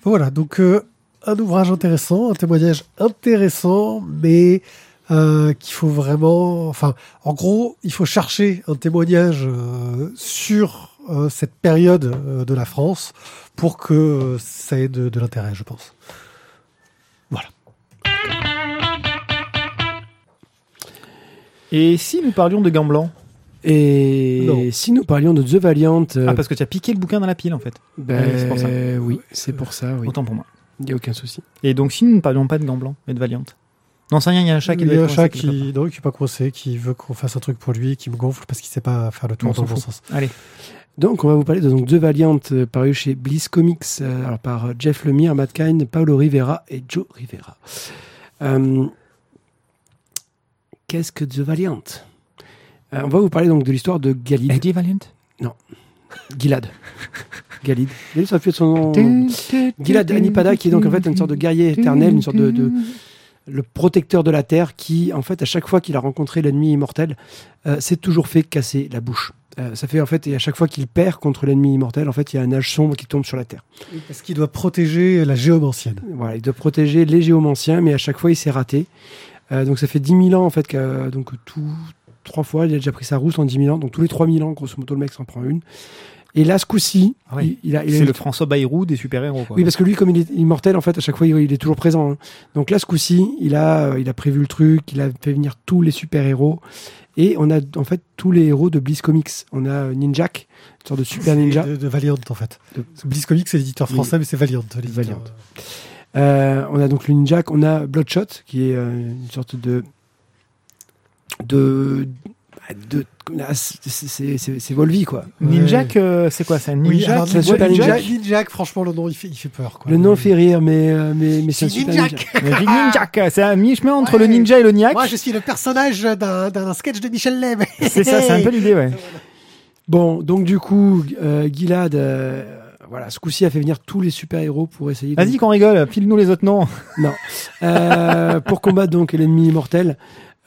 Voilà, donc euh, un ouvrage intéressant, un témoignage intéressant, mais qu'il faut vraiment, enfin, en gros, il faut chercher un témoignage sur cette période de la France pour que ça ait de l'intérêt, je pense. Et si nous parlions de gants blancs Et Non. si nous parlions de The Valiant, euh, Ah, parce que tu as piqué le bouquin dans la pile, en fait. ben, oui, c'est pour ça. oui, c'est pour ça, oui. Autant pour moi. Il n'y a aucun souci. Et donc, si nous ne parlions pas de Blanc et de Valiant. Non, c'est rien, il y a un chat qui il y a un chat qui, non, qui est pas coincé, qui veut qu'on fasse un truc pour lui, qui me gonfle parce qu'il sait pas faire le tour On dans le bon sens. Allez. Donc, on va vous parler de donc, The Valiant, euh, paru chez Bliss Comics, euh, alors par Jeff Lemire, Matt Kine, Paolo Rivera et Joe Rivera. Euh, Qu'est-ce que The Valiant? Euh, On va vous parler donc de l'histoire de Galid. Eddie Valiant? Gilad. Galid. Galid, ça fait son nom. Gilad Anipada, qui est donc en fait une sorte de guerrier éternel, une sorte de, de- le protecteur de la terre, qui en fait à chaque fois qu'il a rencontré l'ennemi immortel, euh, s'est toujours fait casser la bouche. Euh, ça fait en fait et à chaque fois qu'il perd contre l'ennemi immortel, en fait il y a un âge sombre qui tombe sur la terre. Parce qu'il doit protéger la géomancienne. Voilà, il doit protéger les géomanciens, mais à chaque fois il s'est raté. Euh, donc ça fait 10 000 ans en fait que donc tout trois fois, il a déjà pris sa rousse en 10 000 ans, donc tous les 3 000 ans grosso modo le mec s'en prend une. Et là ce coup-ci, Ah ouais. il, il a, il C'est le François Bayrou des super-héros, quoi. Oui, parce que lui, comme il est immortel, en fait, à chaque fois, il, il est toujours présent. hein. Donc là, ce coup-ci, il a, euh, il a prévu le truc, il a fait venir tous les super-héros. Et on a, en fait, tous les héros de Bliss Comics. On a euh, Ninjak, une sorte de super ninja. De, de Valiant, en fait. De- Bliss Comics, c'est l'éditeur Oui. français, mais c'est Valiant. Valiant. Euh, on a donc le Ninjak. On a Bloodshot, qui est euh, une sorte de... de... de ah, c'est- Volvi, quoi. Ninjak, euh, c'est quoi C'est un Oui, ninja? un Ninja, Ninja, franchement, le nom, il fait, il fait peur. Quoi. Le nom fait rire, mais, euh, mais, mais c'est un super ninja. C'est un mi-chemin entre Ouais. le ninja et le niaque. Moi, je suis le personnage d'un d'un sketch de Michel Leb. C'est ça, c'est un peu l'idée, ouais. Bon, donc du coup, euh, Gilad, euh, voilà, ce coup-ci a fait venir tous les super-héros pour essayer de... Vas-y qu'on rigole, file-nous les autres noms. *laughs* Non. Euh, pour combattre donc l'ennemi immortel.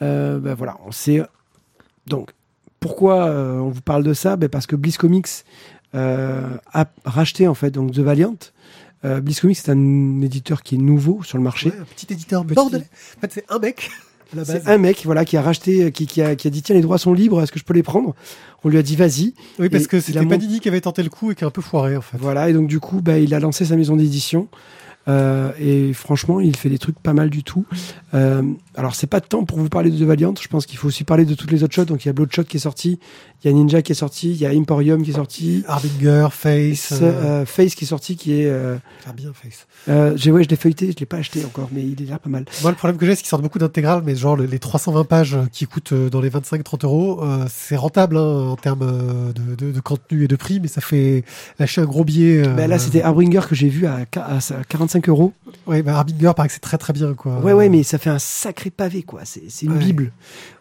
Euh, ben voilà, on sait. Donc, pourquoi euh, on vous parle de ça? Ben Parce que Bliss Comics euh, a racheté en fait donc The Valiant. Euh, Bliss Comics c'est un éditeur qui est nouveau sur le marché. Ouais, un petit éditeur Petit. bordelais. En fait, c'est un mec. C'est un mec voilà qui a racheté, qui, qui, a, qui a dit tiens les droits sont libres, est-ce que je peux les prendre? On lui a dit vas-y. Oui, parce Et que c'était mont- Panini qui avait tenté le coup et qui a un peu foiré, en fait. Voilà, et donc du coup, bah, il a lancé sa maison d'édition. Euh, et franchement, il fait des trucs pas mal du tout. Euh, alors, c'est pas de temps pour vous parler de The Valiant. Je pense qu'il faut aussi parler de toutes les autres shots. Donc, il y a Bloodshot qui est sorti, il y a Ninja qui est sorti, il y a Emporium qui est sorti. Harbinger, Face. Euh, euh, Face qui est sorti, qui est. Ah, bien, Face. j'ai, ouais, je l'ai feuilleté, je l'ai pas acheté encore, mais il est là pas mal. Moi, le problème que j'ai, c'est qu'ils sortent beaucoup d'intégrales, mais genre les 320 pages qui coûtent dans les 25-30 euros, c'est rentable hein, en termes de, contenu et de prix, mais ça fait lâcher un gros billet. Bah, là, c'était Harbinger que j'ai vu à, à 45 25 euros. Oui, bah Harbinger paraît que c'est très très bien. Quoi. Ouais, mais ça fait un sacré pavé, quoi. C'est, c'est une bible.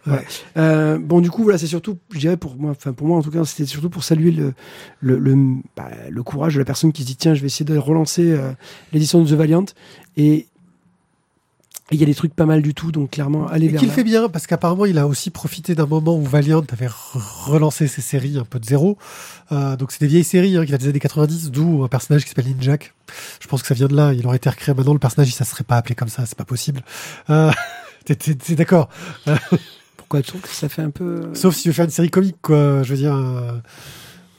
Euh, euh, bon, du coup, voilà, c'est surtout, je pour moi, enfin pour moi en tout cas, c'était surtout pour saluer le, le, le, bah, courage de la personne qui se dit tiens, je vais essayer de relancer euh, l'édition de The Valiant. Et il y a des trucs pas mal du tout, donc clairement, allez Et vers qu'il fait bien, parce qu'apparemment, il a aussi profité d'un moment où Valiant avait re- relancé ses séries un peu de zéro. Euh, donc, c'est des vieilles séries hein, qu'il a des années 90, d'où un personnage qui s'appelle Ninjak. Je pense que ça vient de là. Il aurait été recréé maintenant. Le personnage, ça serait pas appelé comme ça. C'est pas possible. Euh, *laughs* t'es- t'es t'es d'accord. Pourquoi tu trouves que ça fait un peu Sauf si tu veux faire une série comique, quoi. Je veux dire, euh,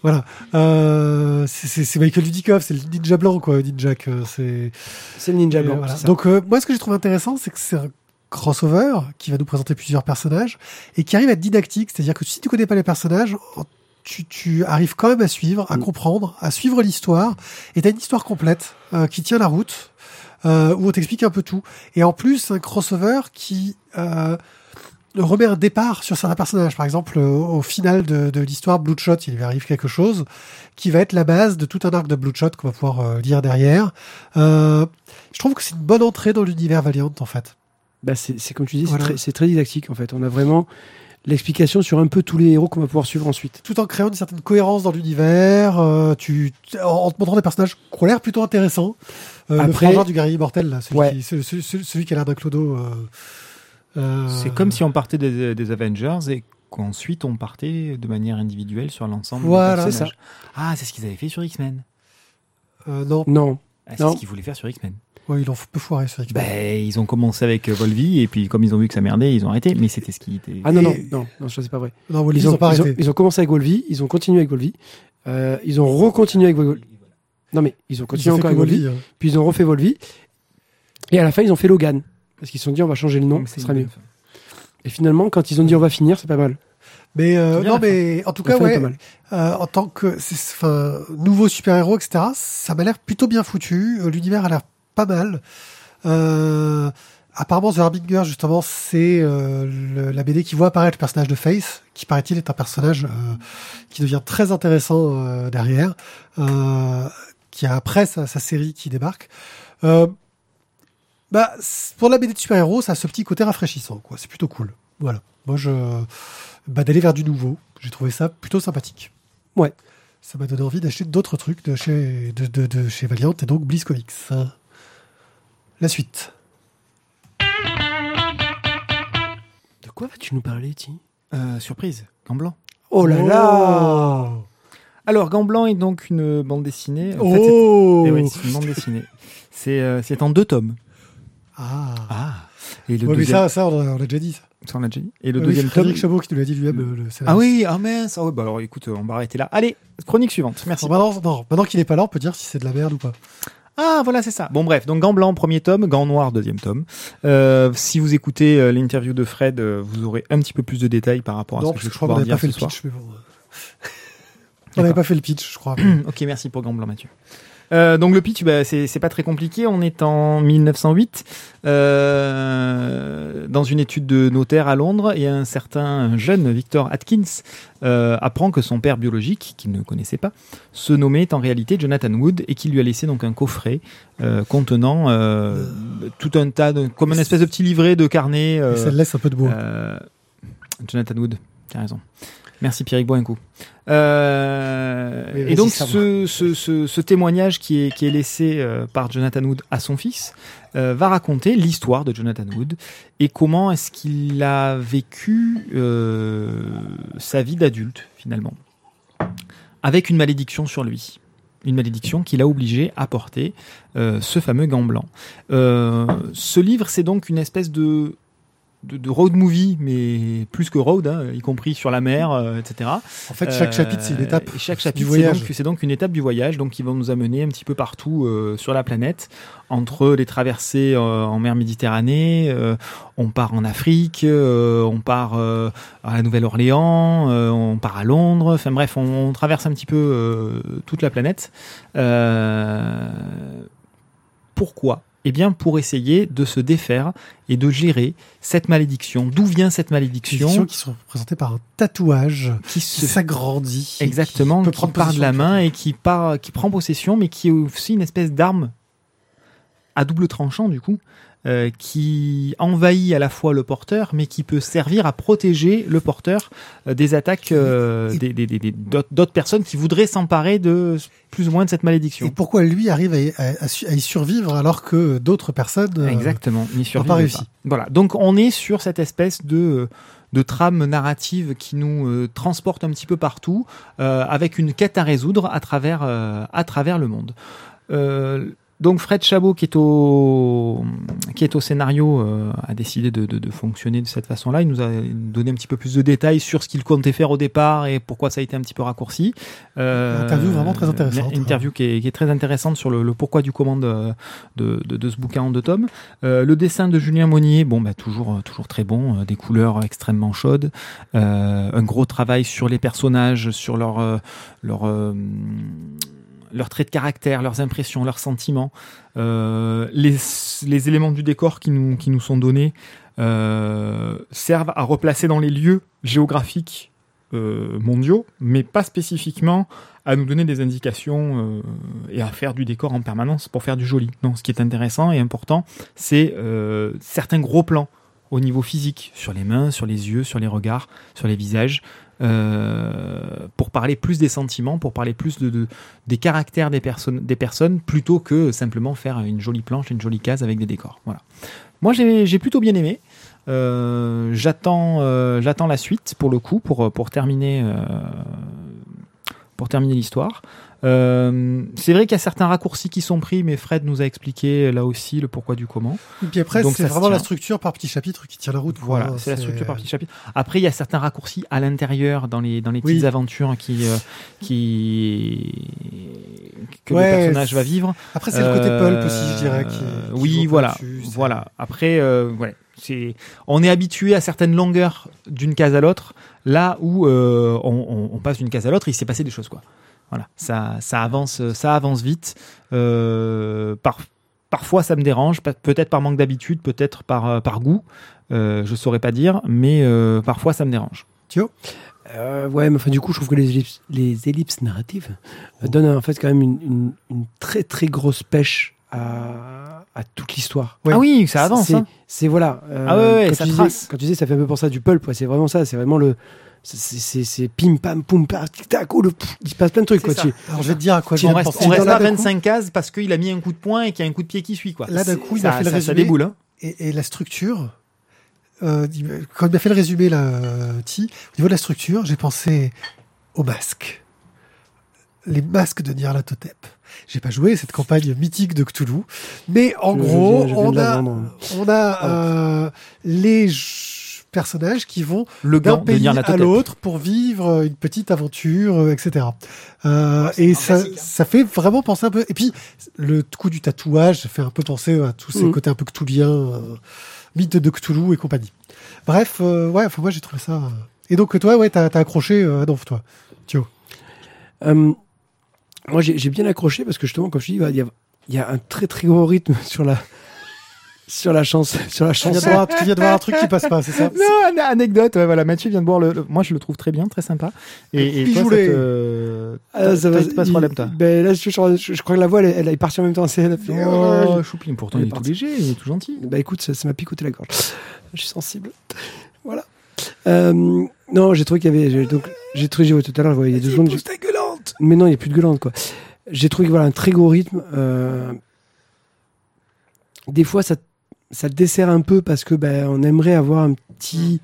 voilà. Euh, c'est- Michael Dudikoff, c'est le ninja blanc, quoi. Ninjak. euh, C'est c'est le ninja blanc. voilà. Donc euh, moi ce que j'ai trouvé intéressant c'est que c'est un crossover qui va nous présenter plusieurs personnages et qui arrive à être didactique, c'est-à-dire que si tu connais pas les personnages, tu, tu arrives quand même à suivre, à Mm. comprendre, à suivre l'histoire et t'as une histoire complète euh, qui tient la route euh, où on t'explique un peu tout. Et en plus c'est un crossover qui euh, remet un départ sur certains personnages. Par exemple, euh, au final de, de l'histoire Bloodshot, il lui arrive quelque chose qui va être la base de tout un arc de Bloodshot qu'on va pouvoir euh, lire derrière. Euh, je trouve que c'est une bonne entrée dans l'univers Valiant en fait. Bah, c'est comme tu dis, Voilà. c'est très, didactique en fait. On a vraiment l'explication sur un peu tous les héros qu'on va pouvoir suivre ensuite. Tout en créant une certaine cohérence dans l'univers, euh, tu, en, te montrant des personnages qui ont l'air plutôt intéressants. Euh, le Après- frangin du guerrier immortel, là, celui, Ouais. qui, celui- celui qui a l'air d'un clodo. Euh, C'est comme si on partait des, des Avengers et qu'ensuite on partait de manière individuelle sur l'ensemble Voilà. des C'est personnages. Ah, c'est ce qu'ils avaient fait sur X-Men. euh, non, Non, Ah, c'est ce qu'ils voulaient faire sur X-Men. ouais, ils l'ont peu foiré sur X-Men. Ben, ils ont commencé avec euh, Volvi et puis comme ils ont vu que ça merdait, ils ont arrêté. Mais c'était ce qui était. ah non non Et- non non, ça c'est pas vrai. non, Ils ils, ont, ont pas ils, ont, arrêté. ils ont commencé avec Volvi, ils ont continué avec Volvi, euh, ils ont recontinué avec Volvi. Non mais ils ont Ils continué encore avec Volvi, hein. puis ils ont refait Volvi, et à la fin ils ont fait Logan parce qu'ils se sont dit on va changer le nom, c'est sera mieux. Et finalement quand ils ont dit on va finir, c'est pas mal. Mais euh, non, mais en tout cas, ouais, euh, en tant que c'est- enfin nouveau super héros, etc. Ça m'a l'air plutôt bien foutu. Euh, L'univers a l'air pas mal. Euh, apparemment, The Harbinger, justement, c'est euh, la BD qui voit apparaître le personnage de Face, qui paraît-il est un personnage euh, qui devient très intéressant euh, derrière, euh, qui a après sa, sa série qui débarque. Bah, pour la BD de super-héros, ça a ce petit côté rafraîchissant, quoi. C'est plutôt cool. Voilà. Moi, je, bah, d'aller vers du nouveau. J'ai trouvé ça plutôt sympathique. Ouais. Ça m'a donné envie d'acheter d'autres trucs de chez, de, de, de chez Valiant et donc Bliss Comics. La suite. De quoi vas-tu nous parler, Ti Euh, surprise, Gant Blanc. Oh là là Alors, Gant Blanc est donc une bande dessinée. En fait, c'est- Oh eh oui, c'est une bande dessinée. C'est euh, c'est en deux tomes. Ah, Ah. Et le Ouais, mais ça, ça, on a, on a déjà dit. Ça. ça, on l'a déjà dit. Et le deuxième tome. Frédéric Chabot qui nous l'a dit lui-même. le- le Ah oui, ah mince. Ah ouais, bah alors écoute, on va arrêter là. Allez, chronique suivante. Merci. Bon, maintenant, non, maintenant qu'il est pas là, on peut dire si c'est de la merde ou pas. Ah voilà c'est ça. Bon bref, donc Gant Blanc premier tome, Gant Noir deuxième tome. Euh, si vous écoutez euh, l'interview de Fred, euh, vous aurez un petit peu plus de détails par rapport à non, ce que je je crois qu'on n'avait pas fait le soir. pitch. Mais bon. *laughs* on n'avait pas fait le pitch, je crois. *clears throat* ok, merci pour Gant Blanc Mathieu. Euh, donc le pitch, bah, c'est pas très compliqué. On est en 1908 euh, dans une étude de notaire à Londres et un certain jeune Victor Atkins euh, apprend que son père biologique, qu'il ne connaissait pas, se nommait en réalité Jonathan Wood et qu'il lui a laissé donc un coffret contenant tout un tas de comme une espèce de petit livret de carnet. Et ça laisse un peu de bois. Jonathan Wood, tu as raison. Merci Pierrick, coup. Euh, Oui, et donc ce, ce, ce, ce témoignage qui est, qui est laissé euh, par Jonathan Wood à son fils euh, va raconter l'histoire de Jonathan Wood et comment est-ce qu'il a vécu euh, sa vie d'adulte finalement, avec une malédiction sur lui. Une malédiction qui l'a obligé à porter ce fameux gant blanc. Ce livre, c'est donc une espèce de, de, de road movie, mais plus que road, hein, y compris sur la mer, euh, etc. En fait, chaque Euh, chapitre, c'est une étape et Chaque du chapitre, c'est voyage. donc, une étape du voyage, donc qui va nous amener un petit peu partout euh, sur la planète, entre les traversées euh, en mer Méditerranée, euh, on part en Afrique, euh, on part euh, à la Nouvelle-Orléans, euh, on part à Londres, enfin bref, on, on traverse un petit peu euh, toute la planète. Euh, pourquoi? Eh bien, pour essayer de se défaire et de gérer cette malédiction. D'où vient cette malédiction qui sont représentées par un tatouage qui s'agrandit. Exactement, qui qui, part de la main et qui part, qui prend possession, mais qui est aussi une espèce d'arme à double tranchant du coup, euh, qui envahit à la fois le porteur, mais qui peut servir à protéger le porteur euh, des attaques euh, Et- des, des- des- d'autres personnes qui voudraient s'emparer de plus ou moins de cette Et malédiction. pourquoi lui arrive à y, à- à y survivre alors que d'autres personnes. euh, Exactement, n'y survivent pas réussi. Voilà, donc on est sur cette espèce de de trame narrative qui nous euh, transporte un petit peu partout, euh, avec une quête à résoudre à travers euh, à travers le monde. Euh, donc Fred Chabot qui est au qui est au scénario euh, a décidé de, de, de fonctionner de cette façon-là. Il nous a donné un petit peu plus de détails sur ce qu'il comptait faire au départ et pourquoi ça a été un petit peu raccourci. Euh, Interview vraiment très intéressante. Une interview qui est, qui est très intéressante sur le, le pourquoi du comment de, de, de, de ce bouquin en deux tomes. Euh, le dessin de Julien Monnier, bon bah toujours toujours très bon, euh, des couleurs extrêmement chaudes, euh, un gros travail sur les personnages, sur leur euh, leur euh, leurs traits de caractère, leurs impressions, leurs sentiments, euh, les, éléments du décor qui nous, sont donnés euh, servent à replacer dans les lieux géographiques euh, mondiaux, mais pas spécifiquement à nous donner des indications et à faire du décor en permanence pour faire du joli. Non, ce qui est intéressant et important, c'est certains gros plans au niveau physique, sur les mains, sur les yeux, sur les regards, sur les visages, euh, pour parler plus des sentiments, pour parler plus de, de- des caractères des personnes, des personnes, plutôt que simplement faire une jolie planche, une jolie case avec des décors. Voilà. Moi, j'ai plutôt bien aimé. Euh, J'attends, euh, j'attends la suite pour le coup, pour pour terminer, pour terminer l'histoire. Euh, c'est vrai qu'il y a certains raccourcis qui sont pris, mais Fred nous a expliqué là aussi le pourquoi du comment. Et puis après, c'est vraiment la structure par petits chapitres qui tient la route. Voilà, c'est la structure par petit chapitre. Après, il y a certains raccourcis à l'intérieur dans les dans les Oui. petites aventures qui euh, qui que Ouais, le personnage va vivre. Après, c'est le côté Euh, pulp aussi, je dirais. Qui, qui oui, voilà, voilà. Après, euh, ouais, c'est, on est habitué à certaines longueurs d'une case à l'autre, là où euh, on, on- on passe d'une case à l'autre, il s'est passé des choses, quoi. Voilà, ça, ça avance, ça avance vite. Euh, par, parfois, ça me dérange, pe- peut-être par manque d'habitude, peut-être par, euh, par goût. Euh, je saurais pas dire, mais euh, parfois, ça me dérange. Euh, ouais, mais enfin, du coup, je trouve que les ellipses, les ellipses narratives donnent en fait quand même une, une, une très très grosse pêche à, à toute l'histoire. Ouais. Ah oui, ça avance. C'est, hein. voilà. euh, Ah ouais, ça tu disais- trace. quand tu disais, ça fait un peu penser à du pulp. ouais, c'est vraiment ça. C'est vraiment le. C'est, c'est, c'est pim pam poum pam tic tac. Oh, le, pff, il se passe plein de trucs. Quoi, tu- Alors je vais te dire à quoi je On reste, on reste pas là, à d'un coup, 25 cases parce qu'il a mis un coup de poing et qu'il y a un coup de pied qui suit. Quoi. Là, d'un coup, il ça, m'a fait le résumé. déboule. Hein. et, et la structure, euh, quand il m'a fait le résumé, là, euh, Ti, au niveau de la structure, j'ai pensé aux masques. Les masques de Nyarlathotep. J'ai pas joué cette campagne mythique de Cthulhu, mais en Je- gros, viens- on de la a, on a euh, les personnages qui vont Le d'un pays à l'autre pour vivre une petite aventure, euh, etc. Euh, et ça, classique, hein. ça fait vraiment penser un peu. Et puis le coup du tatouage, ça fait un peu penser à tous ces Mhm. côtés un peu cthulhiens, euh, mythe de Cthulhu et compagnie. Bref, euh, ouais, enfin moi j'ai trouvé ça. euh. Et donc toi, ouais, t'as t'as accroché euh, Adolphe, toi. Euh, moi, j'ai, j'ai bien accroché parce que justement, comme je dis, il y a, il y a un très très gros rythme *laughs* sur la sur la chanson, *laughs* sur la Tu viens, de chanson. voir, de un truc qui passe pas, c'est ça *laughs* Non, an- anecdote, ouais, voilà, Mathieu vient de boire le, le- Moi, je le trouve très bien, très sympa. Et, et Puis toi, je ça te. Ah, ça va, pas ce il- problème, toi. Ben là, je, je- je crois que la voix, elle, elle est partie en même temps. C'est, Oh, oh, Choupine, pourtant, Il il est tout léger, il est tout gentil. Bah écoute, ça, m'a picoté la gorge. Je suis sensible. Voilà. Euh, non, j'ai trouvé qu'il y avait. j'ai- Donc, j'ai trouvé, tout à l'heure, il y a deux secondes. ta gueulante Mais non, il n'y a plus de gueulante, quoi. J'ai trouvé voilà, un très gros rythme. euh, Des fois, ça, ça dessert un peu parce que ben, on aimerait avoir un petit,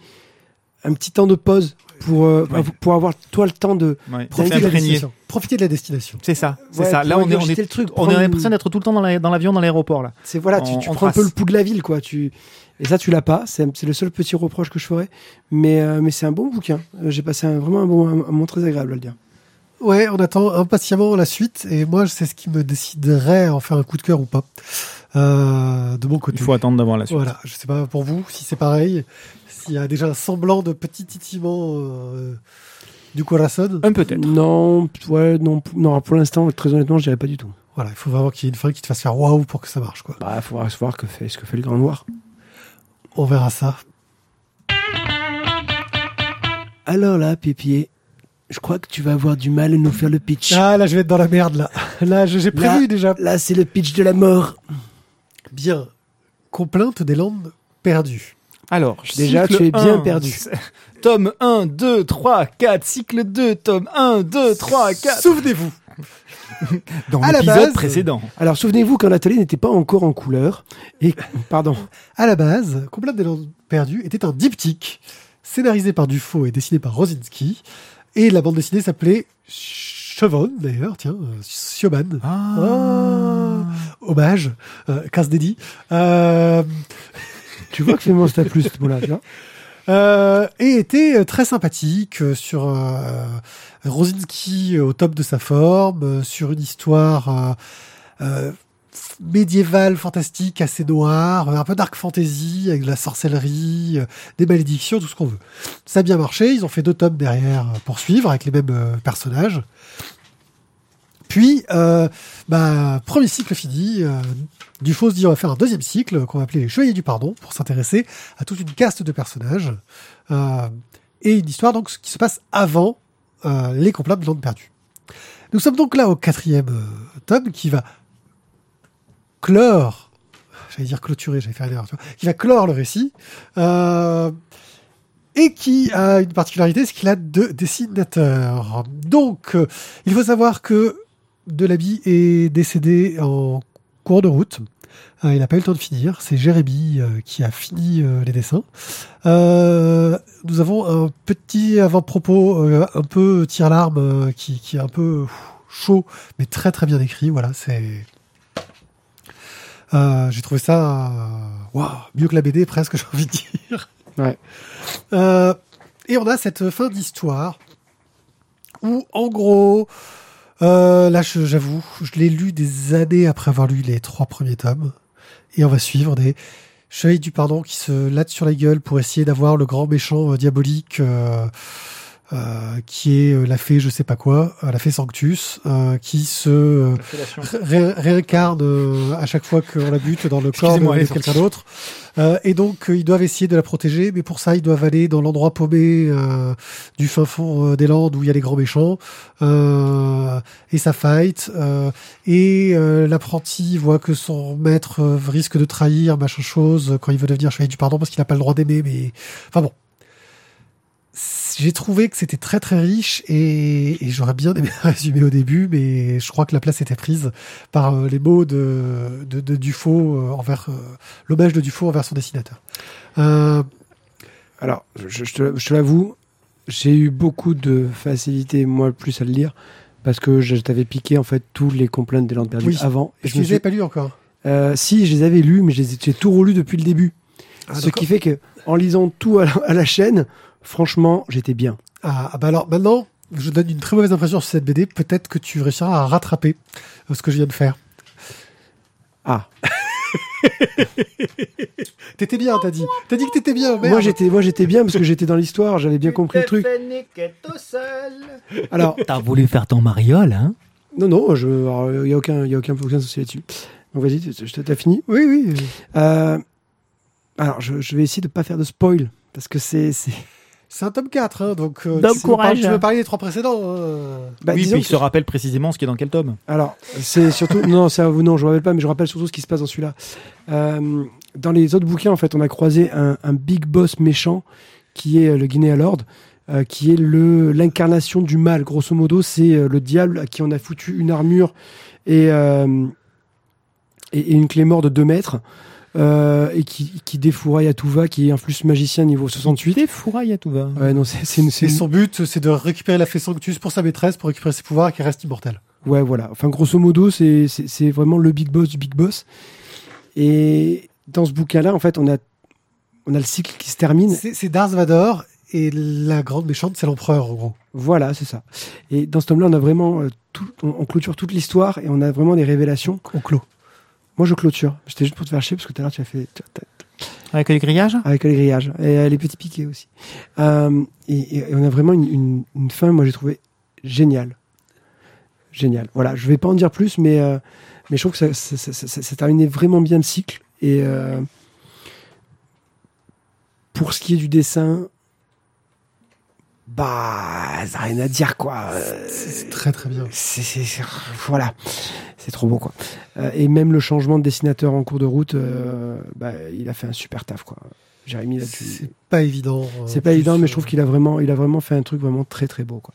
un petit temps de pause pour, euh, Ouais. pour avoir toi le temps de. Ouais, Profitez de la destination. Profitez de la destination. C'est ça, c'est Ouais, ça. Là, on est, on est, le truc, on a l'impression d'être tout le temps dans la- dans l'avion, dans l'aéroport, là. C'est voilà, tu, On- tu on prends un peu le pouls de la ville, quoi. Tu et ça, tu l'as pas. C'est le seul petit reproche que je ferais. Mais euh, mais c'est un bon bouquin. Euh, J'ai passé un, vraiment un bon un, un moment très agréable à le dire. Ouais, on attend impatiemment la suite, et moi, c'est ce qui me déciderait à en faire un coup de cœur ou pas. Euh, de mon côté. Il faut attendre d'avoir la suite. Voilà, je sais pas pour vous si c'est pareil, s'il y a déjà un semblant de petit titillement euh, du corazon. Un peut-être. Non, ouais, non. Pour l'instant, très honnêtement, je dirais pas du tout. Voilà, il faut vraiment qu'il y ait une fin qui te fasse faire waouh pour que ça marche, quoi. Bah, faudra voir que fait ce que fait le Grand Noir. On verra ça. Alors là, Pépier, je crois que tu vas avoir du mal à nous faire le pitch. Ah, là, je vais être dans la merde, là. Là, j'ai prévu Là- déjà. Là, c'est le pitch de la mort. Bien. Complainte des Landes perdues. Alors, Déjà, tu es bien 1, perdu. *laughs* Tome 1, 2, 3, 4, cycle 2, tome 1, 2, 3, 4. Souvenez-vous. *laughs* Dans À la l'épisode précédent. Alors, souvenez-vous quand l'atelier n'était pas encore en couleur. Et, *laughs* pardon. À la base, Complainte des Landes perdues était un diptyque scénarisé par Dufaux et dessiné par Rosinski. Et la bande dessinée s'appelait Chevron, d'ailleurs, tiens, euh, Sioban. Ah. Hommage, euh, casse dédié. Euh, Tu vois que c'est plus ce mot-là, tu vois. Euh, et était très sympathique sur euh, Rosinski au top de sa forme, sur une histoire euh, médiévale, fantastique, assez noire, un peu dark fantasy, avec de la sorcellerie, des malédictions, tout ce qu'on veut. Ça a bien marché, ils ont fait deux tomes derrière pour suivre, avec les mêmes personnages. Puis, euh, bah, premier cycle fini, euh, Dufaux se dit on va faire un deuxième cycle qu'on va appeler les Chevaliers du Pardon pour s'intéresser à toute une caste de personnages euh, et une histoire donc qui se passe avant euh, les complaintes de l'Ande perdue. Nous sommes donc là au quatrième euh, tome qui va clore, j'allais dire clôturer, j'allais faire une erreur, tu vois, qui va clore le récit euh, et qui a une particularité, c'est qu'il a deux dessinateurs. Donc, il faut savoir que Delaby est décédé en cours de route. Euh, il n'a pas eu le temps de finir. C'est Jérémy euh, qui a fini euh, les dessins. Nous avons un petit avant-propos un peu tire-larme euh, qui, qui est un peu chaud, mais très très bien écrit. Voilà, c'est. J'ai trouvé ça waouh, mieux que la BD presque, *laughs* j'ai envie de dire. Ouais. Et on a cette fin d'histoire où, en gros, euh, là, j'avoue, je l'ai lu des années après avoir lu les trois premiers tomes. Et on va suivre des Chevalier du Pardon qui se latte sur la gueule pour essayer d'avoir le grand méchant euh, diabolique euh, euh, qui est euh, la fée je sais pas quoi, euh, la fée Sanctus, euh, qui se euh, ré- réincarne à chaque fois qu'on la bute dans le corps de, quelqu'un d'autre. Euh, et donc, ils doivent essayer de la protéger, mais pour ça, ils doivent aller dans l'endroit paumé euh, du fin fond des Landes où il y a les grands méchants. Euh, et ça fight. euh, et euh, l'apprenti voit que son maître risque de trahir, machin chose, quand il veut devenir chevalier du pardon parce qu'il n'a pas le droit d'aimer. Mais enfin bon. J'ai trouvé que c'était très très riche et, et j'aurais bien aimé *laughs* résumer au début, mais je crois que la place était prise par euh, les mots de, de, de Dufaux euh, envers euh, l'hommage de Dufaux envers son dessinateur. Alors, je, je te, je te l'avoue, j'ai eu beaucoup de facilité, moi, plus à le lire, parce que je t'avais piqué, en fait, tous les complaintes des Landes perdues Oui. avant. Et je me les ai suis- pas lu encore. Euh, si, je les avais lus, mais j'ai tout relu depuis le début. Ah, Ce qui fait que, en lisant tout à la, à la chaîne, franchement, j'étais bien. Ah, ah bah alors maintenant, je donne une très mauvaise impression sur cette BD. Peut-être que tu réussiras à rattraper euh, ce que je viens de faire. Ah, *laughs* T'étais bien, t'as dit. T'as dit que t'étais bien. Merde. moi j'étais, moi j'étais bien parce que j'étais dans l'histoire, j'avais bien compris le truc. Alors, T'as voulu faire ton mariole, hein? Non, non, je, il y a aucun, il y a aucun, aucun souci là-dessus. Donc vas-y, t'as fini? Oui, oui. Euh, Alors, je, je vais essayer de pas faire de spoil parce que c'est, c'est. Un tome 4, hein, donc. euh, tu veux courage. parler- Tu veux parler des trois précédents hein. Bah, Oui, puis il se rappelle précisément ce qui est dans quel tome. Alors, c'est surtout. non, c'est non, je me rappelle pas, mais je rappelle surtout ce qui se passe dans celui-là. Euh, dans les autres bouquins, en fait, on a croisé un, un big boss méchant qui est euh, le Guinea Lord, euh, qui est le l'incarnation du mal. Grosso modo, c'est euh, le diable à qui on a foutu une armure et, euh, et, et une clé mort de 2 mètres. Euh, et qui, qui défouraille à tout va, qui est un flux magicien niveau 68. Des fourrailles à tout va. Ouais, non, c'est c'est une, c'est Et son but, c'est de récupérer la fée Sanctus pour sa maîtresse, pour récupérer ses pouvoirs et qu'elle reste immortelle. Ouais, voilà. Enfin, grosso modo, c'est c'est- c'est vraiment le big boss du big boss. Et dans ce bouquin-là, en fait, on a, on a le cycle qui se termine. C'est c'est Darth Vader et la grande méchante, c'est l'empereur, en gros. Voilà, c'est ça. Et dans ce tome-là, on a vraiment euh, tout, on, on clôture toute l'histoire et on a vraiment des révélations. On clôt. Moi, je clôture. C'était juste pour te faire chier parce que tout à l'heure, tu as fait Avec les grillages avec les grillages et euh, les petits piquets aussi. Euh, et, et on a vraiment une, une, une fin, moi, j'ai trouvé géniale. Génial. Voilà, je vais pas en dire plus, mais, euh, mais je trouve que ça, ça, ça, ça- terminait vraiment bien le cycle. Et pour ce qui est du dessin, bah, ça n'a rien à dire, quoi. C'est très très bien. c'est- voilà, c'est trop beau, quoi. Euh, et même le changement de dessinateur en cours de route, euh, bah, il a fait un super taf, quoi. Jérémy là-dessus. C'est pas évident. euh, C'est pas évident, mais je trouve qu'il a vraiment, il a vraiment fait un truc vraiment très très beau, quoi.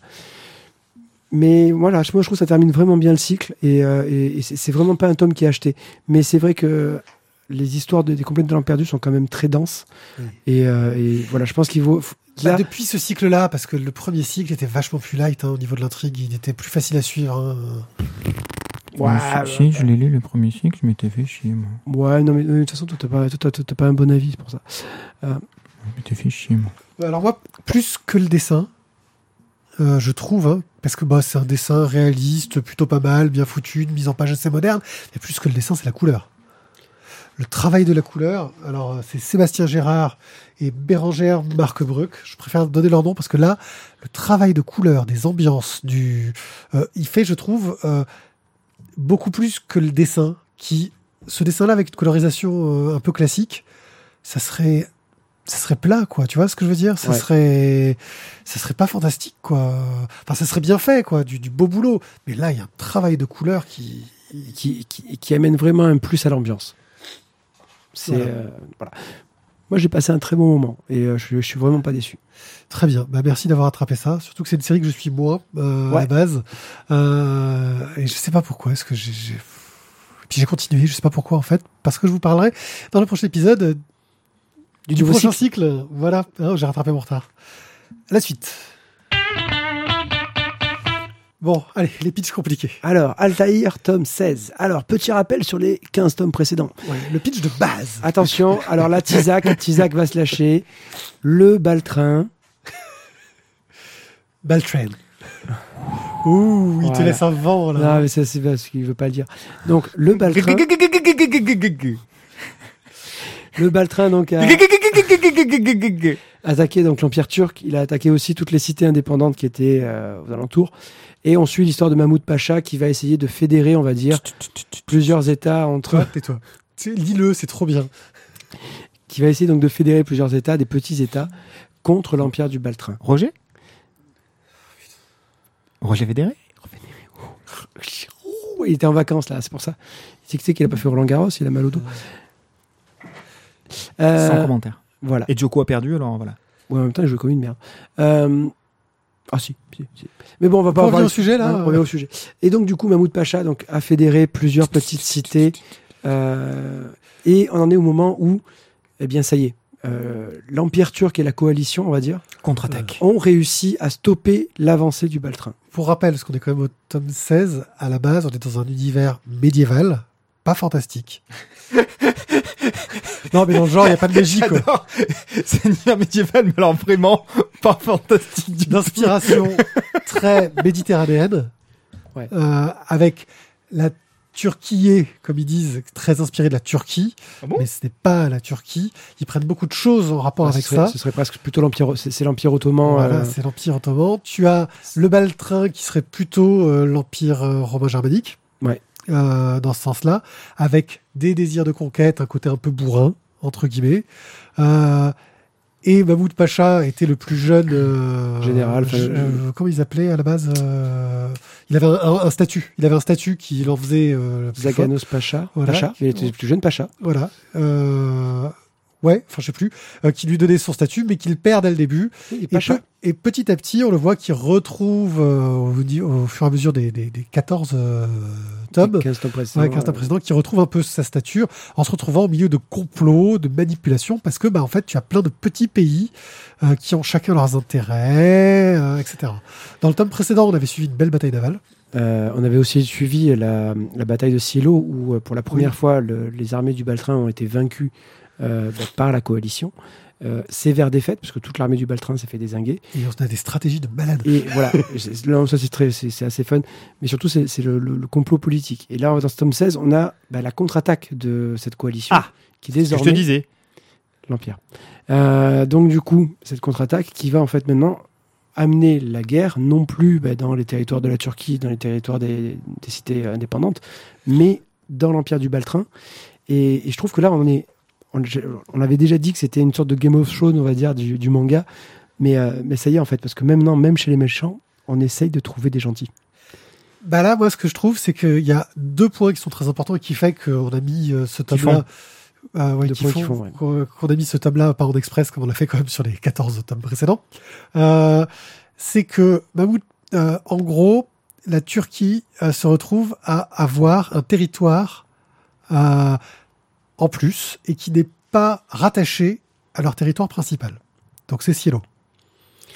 Mais voilà, moi je trouve que ça termine vraiment bien le cycle et, et- et c'est vraiment pas un tome qui est acheté. Mais c'est vrai que les histoires de- des complètes de l'an perdu sont quand même très denses. Oui. Et, euh, et voilà, je pense qu'il Bah, là- depuis ce cycle-là, parce que le premier cycle était vachement plus light hein, au niveau de l'intrigue, il était plus facile à suivre. hein. Ouais, Si, je l'ai lu le premier cycle, je m'étais fait chier, moi. ouais, non mais euh, de toute façon, toi, t'as pas, toi, t'as- t'as pas un bon avis c'est pour ça. Je m'étais fait chier, moi. Alors moi, plus que le dessin, euh, je trouve, hein, parce que bah, c'est un dessin réaliste, plutôt pas mal, bien foutu, une mise en page assez moderne, mais plus que le dessin, c'est la couleur. Le travail de la couleur, alors euh, c'est Sébastien Gérard et Bérangère Marquebruck, je préfère donner leur nom parce que là, le travail de couleur, des ambiances, du, euh, il fait, je trouve, euh, beaucoup plus que le dessin, qui, ce dessin-là avec une colorisation euh, un peu classique, ça serait ça serait plat, quoi. Tu vois ce que je veux dire? Ça Ouais. serait, ça serait pas fantastique, quoi. Enfin, ça serait bien fait, quoi, du, du beau boulot. Mais là, il y a un travail de couleur qui. qui, qui, qui amène vraiment un plus à l'ambiance. C'est Voilà. euh, voilà. Moi, j'ai passé un très bon moment et euh, je, je suis vraiment pas déçu. Très bien. Bah, merci d'avoir attrapé ça. Surtout que c'est une série que je suis moi euh, à la base. Euh, et je sais pas pourquoi. Est-ce que j'ai. Puis j'ai continué. Je sais pas pourquoi en fait. Parce que je vous parlerai dans le prochain épisode du, nouveau prochain cycle. Voilà. Ah, j'ai rattrapé mon retard. La suite. Bon, allez, les pitchs compliqués. Alors, Altaïr, tome 16. Alors, petit rappel sur les 15 tomes précédents. Ouais, le pitch de base. Attention, alors là, Tizak, *laughs* Tizak va se lâcher. Le baltrin. Baltrain. Ouh, il te laisse un vent Non, là. mais ça, c'est parce qu'il veut pas le dire. Donc, le baltrin. *laughs* Le Baltrin donc a attaqué donc l'Empire turc. Il a attaqué aussi toutes les cités indépendantes qui étaient euh, aux alentours. Et on suit l'histoire de Mahmoud Pacha qui va essayer de fédérer, on va dire, plusieurs États entre. Toi, sais, Lis-le, c'est trop bien. qui va essayer donc de fédérer plusieurs États, des petits États, contre l'Empire du Baltrin. Roger Roger Fédéré Oh, il était en vacances là, c'est pour ça. Tu sais qu'il a pas fait Roland Garros, il a mal au dos. Euh, Sans commentaire. Voilà. Et Joko a perdu, alors voilà. Ouais, en même temps, il joue comme une merde. Euh, Ah si, si, si. Mais bon, on va pas On en revient au sujet, là. Hein, on revient au sujet. Et donc, du coup, Mahmoud Pacha donc, a fédéré plusieurs petites cités. euh, et on en est au moment où, eh bien, ça y est, euh, l'Empire turc et la coalition, on va dire, Contre-attaque. ont réussi à stopper l'avancée du Baltrin. Pour rappel, parce qu'on est quand même au tome 16, à la base, on est dans un univers médiéval, pas fantastique. *laughs* non, mais dans le genre, il n'y a pas de magie, quoi. *laughs* C'est un univers médiéval, mais alors vraiment *laughs* pas fantastique. D'inspiration très méditerranéenne, Ouais. euh, avec la Turquie, comme ils disent, très inspirée de la Turquie, Ah bon? Mais ce n'est pas la Turquie. Ils prennent beaucoup de choses en rapport Ah, avec serait, ça. ce serait presque plutôt l'Empire, c'est c'est l'Empire ottoman. Voilà, euh, c'est l'Empire ottoman. Tu as le Baltrin qui serait plutôt euh, l'Empire euh, romain germanique. Ouais. Euh, dans ce sens-là, avec des désirs de conquête, un côté un peu bourrin, entre guillemets. Euh, et Mahmoud Pacha était le plus jeune euh, Général, euh, comment ils appelaient à la base euh, Il avait un, un- un statut. Il avait un statut qui l'en faisait euh. Zaganos Pacha, Voilà. Pacha, il était le plus jeune Pacha. Voilà. Ouais, enfin je sais plus, euh, qui lui donnait son statut, mais qu'il perd dès le début. Et Et, Pacha. pe- et petit à petit, on le voit qu'il retrouve euh, au, fur et à mesure des, des, des 14 euh, tomes, 15 tomes précédents. ouais, 15 tomes précédents, qui retrouve un peu sa stature en se retrouvant au milieu de complots, de manipulations, parce que bah, en fait, tu as plein de petits pays euh, qui ont chacun leurs intérêts, etc. Dans le tome précédent, on avait suivi une belle bataille navale. Euh, on avait aussi suivi la, la bataille de Silo où, euh, pour la première Oui. fois, le- les armées du Baltrin ont été vaincues euh, bah, par la coalition. Euh, sévère défaite, parce que toute l'armée du Baltrin s'est fait désinguer. Et on a des stratégies de malade. Et voilà, *laughs* c'est- là, ça c'est très, c'est c'est assez fun, mais surtout c'est c'est le, le- le complot politique. Et là, dans ce tome 16, on a bah, la contre-attaque de cette coalition, Ah, qui Je te désormais disais. l'Empire. Euh, donc du coup, cette contre-attaque qui va en fait maintenant amener la guerre, non plus bah, dans les territoires de la Turquie, dans les territoires des, des cités indépendantes, mais dans l'Empire du Baltrin. Et, et je trouve que là, on est, on, on avait déjà dit que c'était une sorte de Game of Thrones, on va dire, du, du manga, mais, euh, mais ça y est en fait, parce que maintenant, même chez les méchants, on essaye de trouver des gentils. Bah là, moi, ce que je trouve, c'est qu'il y a deux points qui sont très importants et qui fait qu'on a mis euh, ce tome-là. Ah ouais, qu'on a mis ce tome-là par ordre express, comme on l'a fait quand même sur les 14 tomes précédents. Euh, c'est que Mahmoud, euh, en gros, la Turquie euh, se retrouve à avoir un territoire euh, en plus et qui n'est pas rattaché à leur territoire principal. Donc c'est Cielo.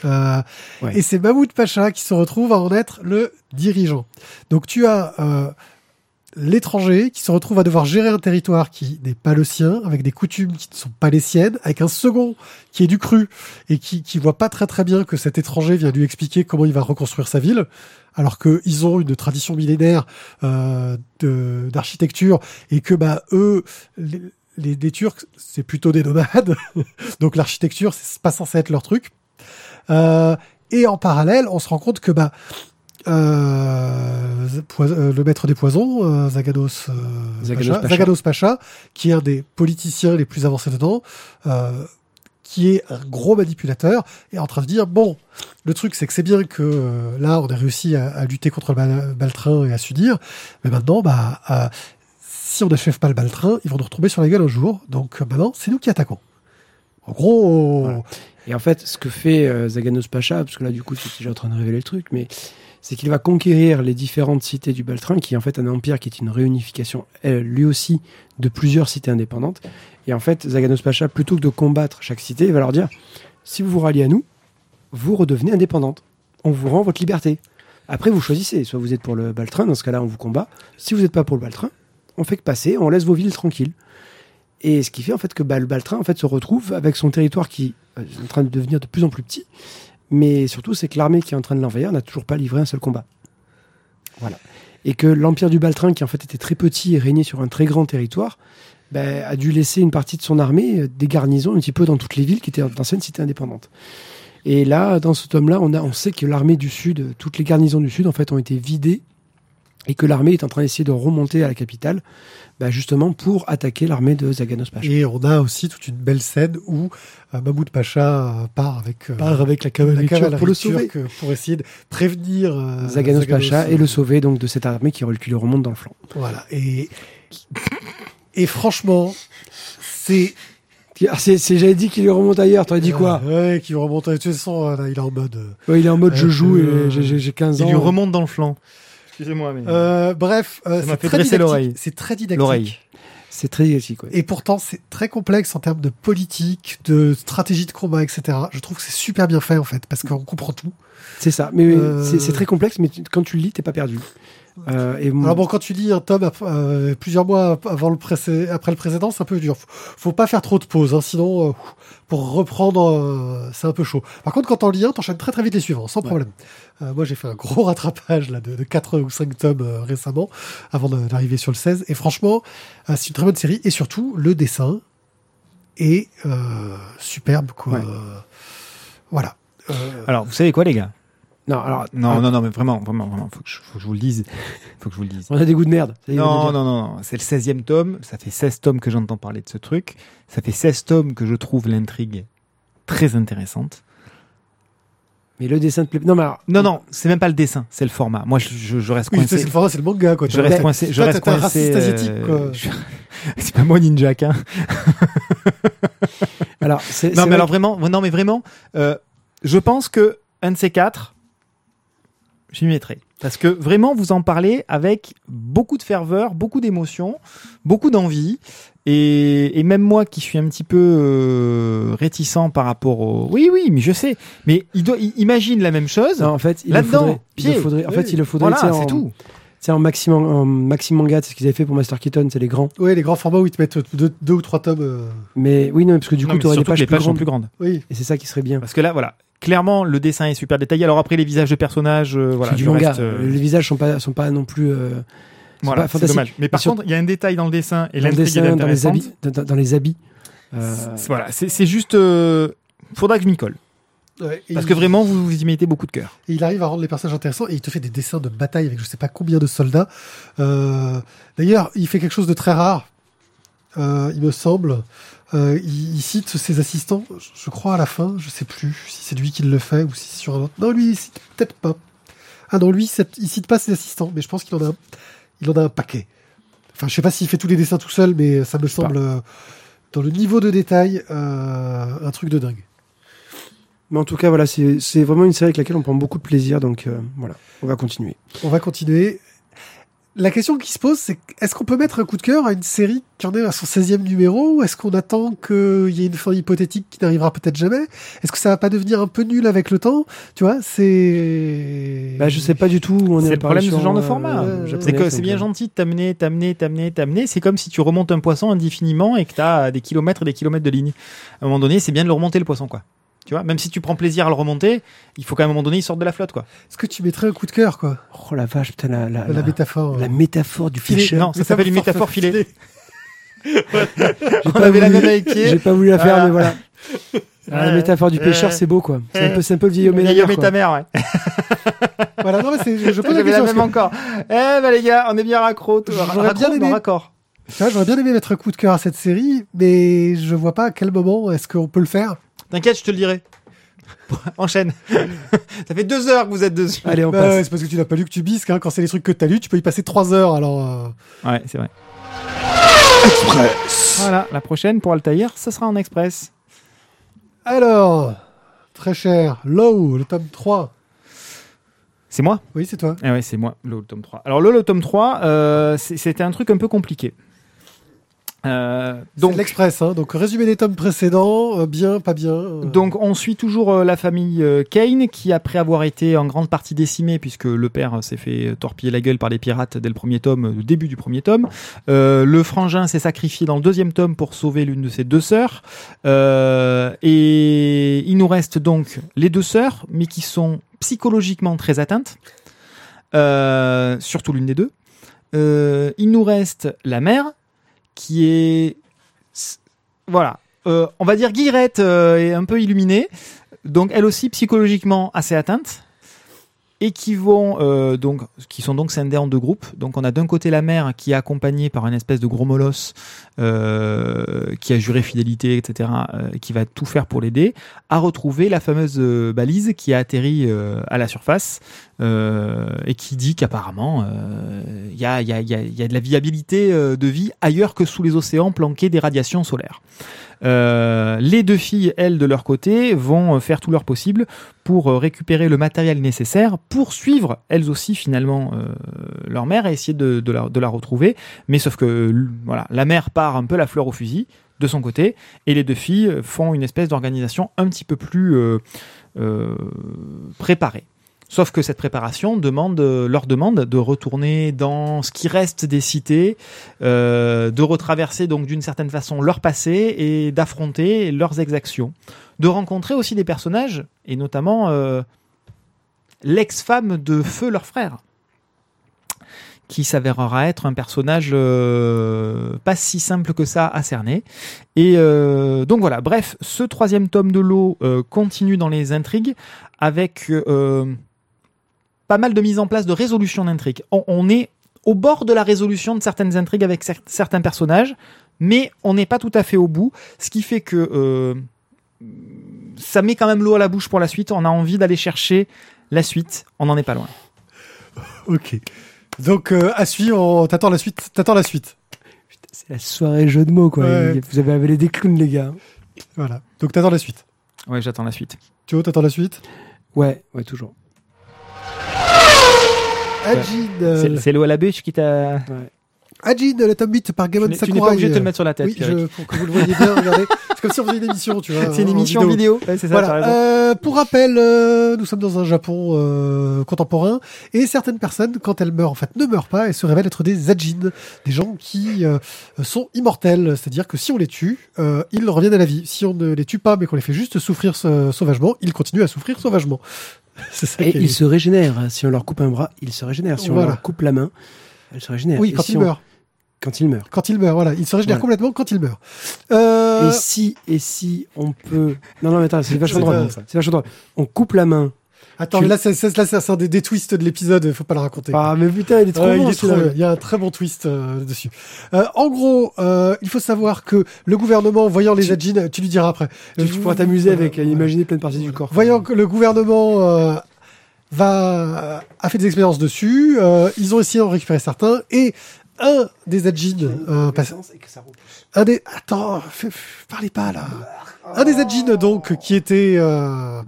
Euh, Ouais. Et c'est Mahmoud Pacha qui se retrouve à en être le dirigeant. Donc tu as euh, l'étranger qui se retrouve à devoir gérer un territoire qui n'est pas le sien, avec des coutumes qui ne sont pas les siennes, avec un second qui est du cru et qui qui voit pas très très bien que cet étranger vient lui expliquer comment il va reconstruire sa ville, alors que ils ont une tradition millénaire euh, d'architecture et que bah eux les, les, les Turcs c'est plutôt des nomades, *laughs* donc l'architecture c'est pas censé être leur truc. Euh, et en parallèle, on se rend compte que bah euh, euh, le maître des poisons, euh, Zagados, Zagados Pacha, Pacha. Zagados Pacha, qui est un des politiciens les plus avancés dedans, qui est un gros manipulateur, est en train de dire bon, le truc c'est que c'est bien que là on a réussi à, à lutter contre le Bal- Baltrin et à s'unir, mais maintenant bah si on n'achève pas le Baltrin, ils vont nous retomber sur la gueule un jour, donc maintenant c'est nous qui attaquons. En gros, Voilà. Et en fait, ce que fait euh, Zaganos Pacha, parce que là, du coup, c'est déjà en train de révéler le truc, mais c'est qu'il va conquérir les différentes cités du Baltrin, qui est en fait un empire qui est une réunification, lui aussi, de plusieurs cités indépendantes. Et en fait, Zaganos Pacha, plutôt que de combattre chaque cité, va leur dire si vous vous ralliez à nous, vous redevenez indépendante. On vous rend votre liberté. Après, vous choisissez. Soit vous êtes pour le Baltrin, dans ce cas-là, on vous combat. Si vous n'êtes pas pour le Baltrin, on fait que passer, on laisse vos villes tranquilles. Et ce qui fait en fait que le Baltrin en fait se retrouve avec son territoire qui euh, est en train de devenir de plus en plus petit, mais surtout c'est que l'armée qui est en train de l'envahir n'a toujours pas livré un seul combat. Voilà. Et que l'empire du Baltrin, qui en fait était très petit et régnait sur un très grand territoire, ben, a dû laisser une partie de son armée, euh, des garnisons un petit peu dans toutes les villes qui étaient d'anciennes cités indépendantes. Et là, dans ce tome-là, on, a, on sait que l'armée du Sud, euh, toutes les garnisons du Sud, en fait, ont été vidées et que l'armée est en train d'essayer de remonter à la capitale, ben, justement pour attaquer l'armée de Zaganos Pacha. Et on a aussi toute une belle scène où euh, Mahmoud Pacha euh, part avec, euh, Part avec la cavalerie pour le sauver. turque pour essayer de prévenir euh, Zaganos Pacha euh, et le sauver donc de cette armée qui, qui le remonte dans le flanc. Voilà. Et, et franchement, c'est. Ah, c'est, c'est- j'avais dit qu'il le remonte ailleurs, t'aurais dit quoi? Ouais, qui remonte. Toute façon, là, il est en mode. euh, Ouais, Il est en mode je Euh, joue euh, et j'ai 15 ans. Il lui remonte dans le flanc. Excusez-moi, mais. Euh, bref, euh, c'est très didactique. C'est très didactique. L'oreille. C'est très didactique, ouais. Et pourtant, c'est très complexe en termes de politique, de stratégie de combat, etc. Je trouve que c'est super bien fait en fait, parce qu'on comprend tout. C'est ça. Mais Euh, c'est, très complexe, mais quand tu le lis, t'es pas perdu. Euh, et Alors bon, quand tu lis un tome euh, plusieurs mois avant le précé- après le précédent, c'est un peu dur. Faut, faut pas faire trop de pauses, hein, sinon euh, pour reprendre, c'est un peu chaud. Par contre, quand t'en lis un, t'enchaînes très très vite les suivants, sans Ouais. problème. Moi, j'ai fait un gros *laughs* rattrapage là de, de 4 ou 5 tomes récemment, avant d'arriver sur le 16. Et franchement, c'est une très bonne série. Et surtout, le dessin est superbe, quoi. Ouais. Voilà. Alors, vous savez quoi, les gars? Non, alors Non, ah, non, non, mais vraiment, vraiment, vraiment, faut que je, faut que je vous le dise. Faut que je vous le dise. on a des goûts de merde. Non, non, non, non, c'est le 16e tome. Ça fait 16 tomes que j'entends parler de ce truc. Ça fait 16 tomes que je trouve l'intrigue très intéressante. Mais le dessin de plaît. Non, mais alors, Non, non, c'est même pas le dessin, c'est le format. Moi, je, je, je reste oui, coincé. c'est le format, c'est le manga, quoi. Je reste coincé. Je reste coincé. je- *laughs* C'est pas moi Ninja hein. alors c'est, Non, mais vrai alors vraiment, non, mais vraiment, euh, je pense que un de ces quatre, j'y mettrai. Parce que vraiment, vous en parlez avec beaucoup de ferveur, beaucoup d'émotion, beaucoup d'envie. Et, et même moi qui suis un petit peu euh, réticent par rapport au... Oui, oui, mais je sais. Mais il doit, il- imagine la même chose. non, en fait, il le Là-dedans, faudrait, il faudrait- en Oui, fait, il le faudrait, voilà, c'est en- tout. tu sais, en maximum, en maxi manga, c'est ce qu'ils avaient fait pour Master Keaton, c'est les grands. Oui, les grands formats où ils te mettent deux, deux ou trois tomes. euh, Mais oui, non, parce que du Non, coup, tu aurais des pages, les plus, pages sont grandes. plus grandes. Oui. Et c'est ça qui serait bien. Parce que là, voilà, clairement, le dessin est super détaillé. Alors après, les visages de personnages, euh, voilà, c'est du manga. reste, euh, Les visages sont pas, sont pas non plus. euh, Voilà, pas c'est fantastiques. dommage. Mais par sur- contre, il y a un détail dans le dessin et dans le dessin, dans les habits, dans, dans les habits. Euh, C'est- Voilà, c'est juste. euh, faudra que je m'y colle. Ouais, Parce il- que vraiment, vous, vous y mettez beaucoup de cœur. et il arrive à rendre les personnages intéressants et il te fait des dessins de bataille avec je sais pas combien de soldats. Euh, D'ailleurs, il fait quelque chose de très rare, euh, il me semble. Euh, il, il cite ses assistants, je- je crois à la fin, je sais plus si c'est lui qui le fait ou si c'est sur un autre. Non, lui, il cite peut-être pas. Ah non, lui, il cite pas ses assistants, mais je pense qu'il en a, un- il en a un paquet. Enfin, je sais pas s'il fait tous les dessins tout seul, mais ça me semble, euh, dans le niveau de détail, euh, un truc de dingue. Mais en tout cas, voilà, c'est c'est vraiment une série avec laquelle on prend beaucoup de plaisir. Donc euh, voilà, on va continuer. On va continuer. La question qui se pose, c'est est-ce qu'on peut mettre un coup de cœur à une série qui en est à son 16e numéro ou est-ce qu'on attend qu'il y ait une fin hypothétique qui n'arrivera peut-être jamais? Est-ce que ça va pas devenir un peu nul avec le temps? Tu vois, c'est... Bah, je sais pas du tout où on est. C'est le problème de ce genre de euh, format. euh, C'est que c'est bien euh, gentil de t'amener, t'amener, t'amener, t'amener. C'est comme si tu remontes un poisson indéfiniment et que t'as des kilomètres et des kilomètres de ligne. À un moment donné, c'est bien de le remonter le poisson, quoi. Tu vois, même si tu prends plaisir à le remonter, il faut qu'à un moment donné, il sorte de la flotte, quoi. Est-ce que tu mettrais un coup de cœur, quoi? Oh la vache, putain, la, la, La, la, métaphore. la euh. métaphore du Filet. pêcheur. Non, ça s'appelle une métaphore filée. *laughs* J'ai On pas avait la voulu- même avec pied. J'ai pas voulu la faire, Voilà. mais voilà. Ah, la métaphore du pêcheur, c'est beau, quoi. C'est un peu, c'est un peu le vieil homme et la ta mère, ouais. *laughs* Voilà, non, mais c'est, je, je pose la J'avais la question. même parce encore. Eh ben les gars, on est bien raccro. J'aurais bien aimé. raccord. que, j'aurais bien aimé mettre un coup de cœur à cette série, mais je vois pas à quel moment est-ce qu'on peut le faire. T'inquiète, je te le dirai. *laughs* Enchaîne. *laughs* ça fait deux heures que vous êtes dessus. Allez, on Bah ouais, passe. c'est parce que tu n'as pas lu que tu bisques. Hein. Quand c'est les trucs que t'as lus, tu peux y passer trois heures. Alors, euh, Ouais, c'est vrai. Voilà, la prochaine pour Altaïr, ça sera en express. alors, très cher, Low, le tome 3. C'est moi? Oui, c'est toi. Ah ouais, c'est moi, le tome 3. Alors le, le tome 3, euh, c'est- c'était un truc un peu compliqué. Euh, Donc l'Express, hein. donc résumé des tomes précédents, euh, bien, pas bien. euh. donc on suit toujours la famille Kane qui, après avoir été en grande partie décimée, puisque le père s'est fait torpiller la gueule par les pirates dès le premier tome, le début du premier tome, le frangin s'est sacrifié dans le deuxième tome pour sauver l'une de ses deux sœurs, et il nous reste donc les deux sœurs, mais qui sont psychologiquement très atteintes, surtout l'une des deux. Il nous reste la mère qui est voilà, Euh, on va dire Guillerette euh, est un peu illuminée, donc elle aussi psychologiquement assez atteinte et qui vont euh, donc qui sont donc scindés en deux groupes. Donc on a d'un côté la mère qui est accompagnée par une espèce de gros molosse euh, qui a juré fidélité, etc. euh, qui va tout faire pour l'aider à retrouver la fameuse balise qui a atterri à la surface et qui dit qu'apparemment il y, a, y, a, y, y a de la viabilité de vie ailleurs que sous les océans planqués des radiations solaires. Euh, les deux filles, elles, de leur côté, vont euh, faire tout leur possible pour euh, récupérer le matériel nécessaire pour suivre, elles aussi, finalement, leur mère et essayer de, la, retrouver. Mais sauf que voilà, la mère part un peu la fleur au fusil de son côté et les deux filles font une espèce d'organisation un petit peu plus préparée. Sauf que cette préparation demande, euh, leur demande de retourner dans ce qui reste des cités, euh, de retraverser donc d'une certaine façon leur passé et d'affronter leurs exactions, de rencontrer aussi des personnages et notamment euh, l'ex-femme de Feu leur frère, qui s'avérera être un personnage pas si simple que ça à cerner. Et donc voilà, bref, ce troisième tome de l'eau continue dans les intrigues avec pas mal de mise en place de résolution d'intrigues. On, on est au bord de la résolution de certaines intrigues avec cer- certains personnages, mais on n'est pas tout à fait au bout, ce qui fait que euh, ça met quand même l'eau à la bouche pour la suite. On a envie d'aller chercher la suite. On n'en est pas loin. *laughs* Ok. Donc euh, à suivre, on- t'attends la suite. T'attends la suite. C'est la soirée jeu de mots, quoi. Ouais. Vous avez avalé des clowns, les gars. Voilà. Donc t'attends la suite. Ouais, j'attends la suite. Tu vois, t'attends la suite? Ouais, ouais, toujours. Ajin, C'est euh, c'est l'eau à la bûche qui t'a. Ouais. Ajin, le tome 8 par Gamon n'es tu n'es Sakurai. pas obligé de te le mettre sur la tête. Oui, je, pour que vous le voyez bien, regardez. C'est comme si on faisait une émission, tu vois. C'est une en émission vidéo. Ouais, c'est ça, Voilà. Euh, pour rappel, euh, nous sommes dans un Japon euh, contemporain et certaines personnes, quand elles meurent, en fait, ne meurent pas et se révèlent être des ajin, des gens qui euh, sont immortels. C'est-à-dire que si on les tue, euh, ils reviennent à la vie. Si on ne les tue pas, mais qu'on les fait juste souffrir sa- sauvagement, ils continuent à souffrir sauvagement. *laughs* Ça Et ils se régénèrent. Si on leur coupe un bras, ils se régénèrent. Si on leur coupe la main, elles se régénèrent. Oui, Et quand si ils on- meurent. Quand ils meurent. Quand ils meurent, voilà. Ils se régénèrent Voilà. complètement quand ils meurent. Euh, Et si, et si on peut. Non, non, mais attends, c'est *laughs* vachement C'est drôle. C'est vachement drôle. On coupe la main. Attends, tu- mais là, c'est, c'est, là, c'est c'est un des, des twists de l'épisode, faut pas le raconter. Ah, mais putain, il est trop Ouais, bon. il est trop. Il y a un très bon twist euh, dessus. Euh, en gros, euh, il faut savoir que le gouvernement, voyant les Tu- tu lui diras après. Tu Euh, pourras t'amuser avec, euh, euh, imaginer plein de parties du corps. Voyant que le gouvernement euh, va a fait des expériences dessus, euh, ils ont essayé d'en récupérer certains et un des Ajin, euh, passe- un des attends, fais- fais- parlez pas là. Un des Ajin donc qui était euh,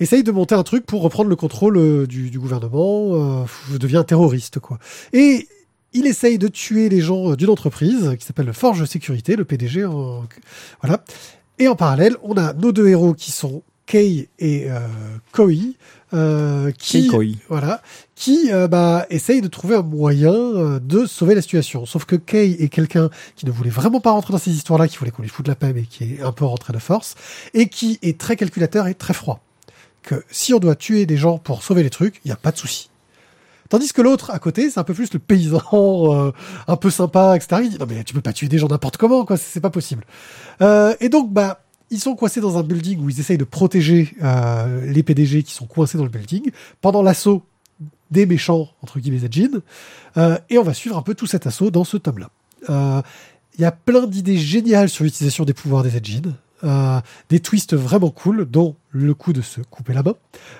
essaye de monter un truc pour reprendre le contrôle euh, du, du gouvernement, euh, devient terroriste quoi. Et il essaye de tuer les gens euh, d'une entreprise qui s'appelle Forge Sécurité, le PDG. En... Voilà. Et en parallèle, on a nos deux héros qui sont Kei et euh, Koi, euh, qui voilà, qui euh, bah, essaye de trouver un moyen de sauver la situation. Sauf que Kei est quelqu'un qui ne voulait vraiment pas rentrer dans ces histoires-là, qui voulait qu'on lui foute la paix, mais qui est un peu rentré de force, et qui est très calculateur et très froid. Que si on doit tuer des gens pour sauver les trucs, il n'y a pas de souci. Tandis que l'autre, à côté, c'est un peu plus le paysan, euh, un peu sympa, etc. Il dit, non mais tu peux pas tuer des gens n'importe comment, quoi, c'est pas possible. Euh, et donc, bah, ils sont coincés dans un building où ils essayent de protéger euh, les PDG qui sont coincés dans le building pendant l'assaut des méchants, entre guillemets. Euh, et on va suivre un peu tout cet assaut dans ce tome-là. Il y a plein d'idées géniales sur l'utilisation des pouvoirs des Ajin. Euh, des twists vraiment cool, dont le coup de se couper la main.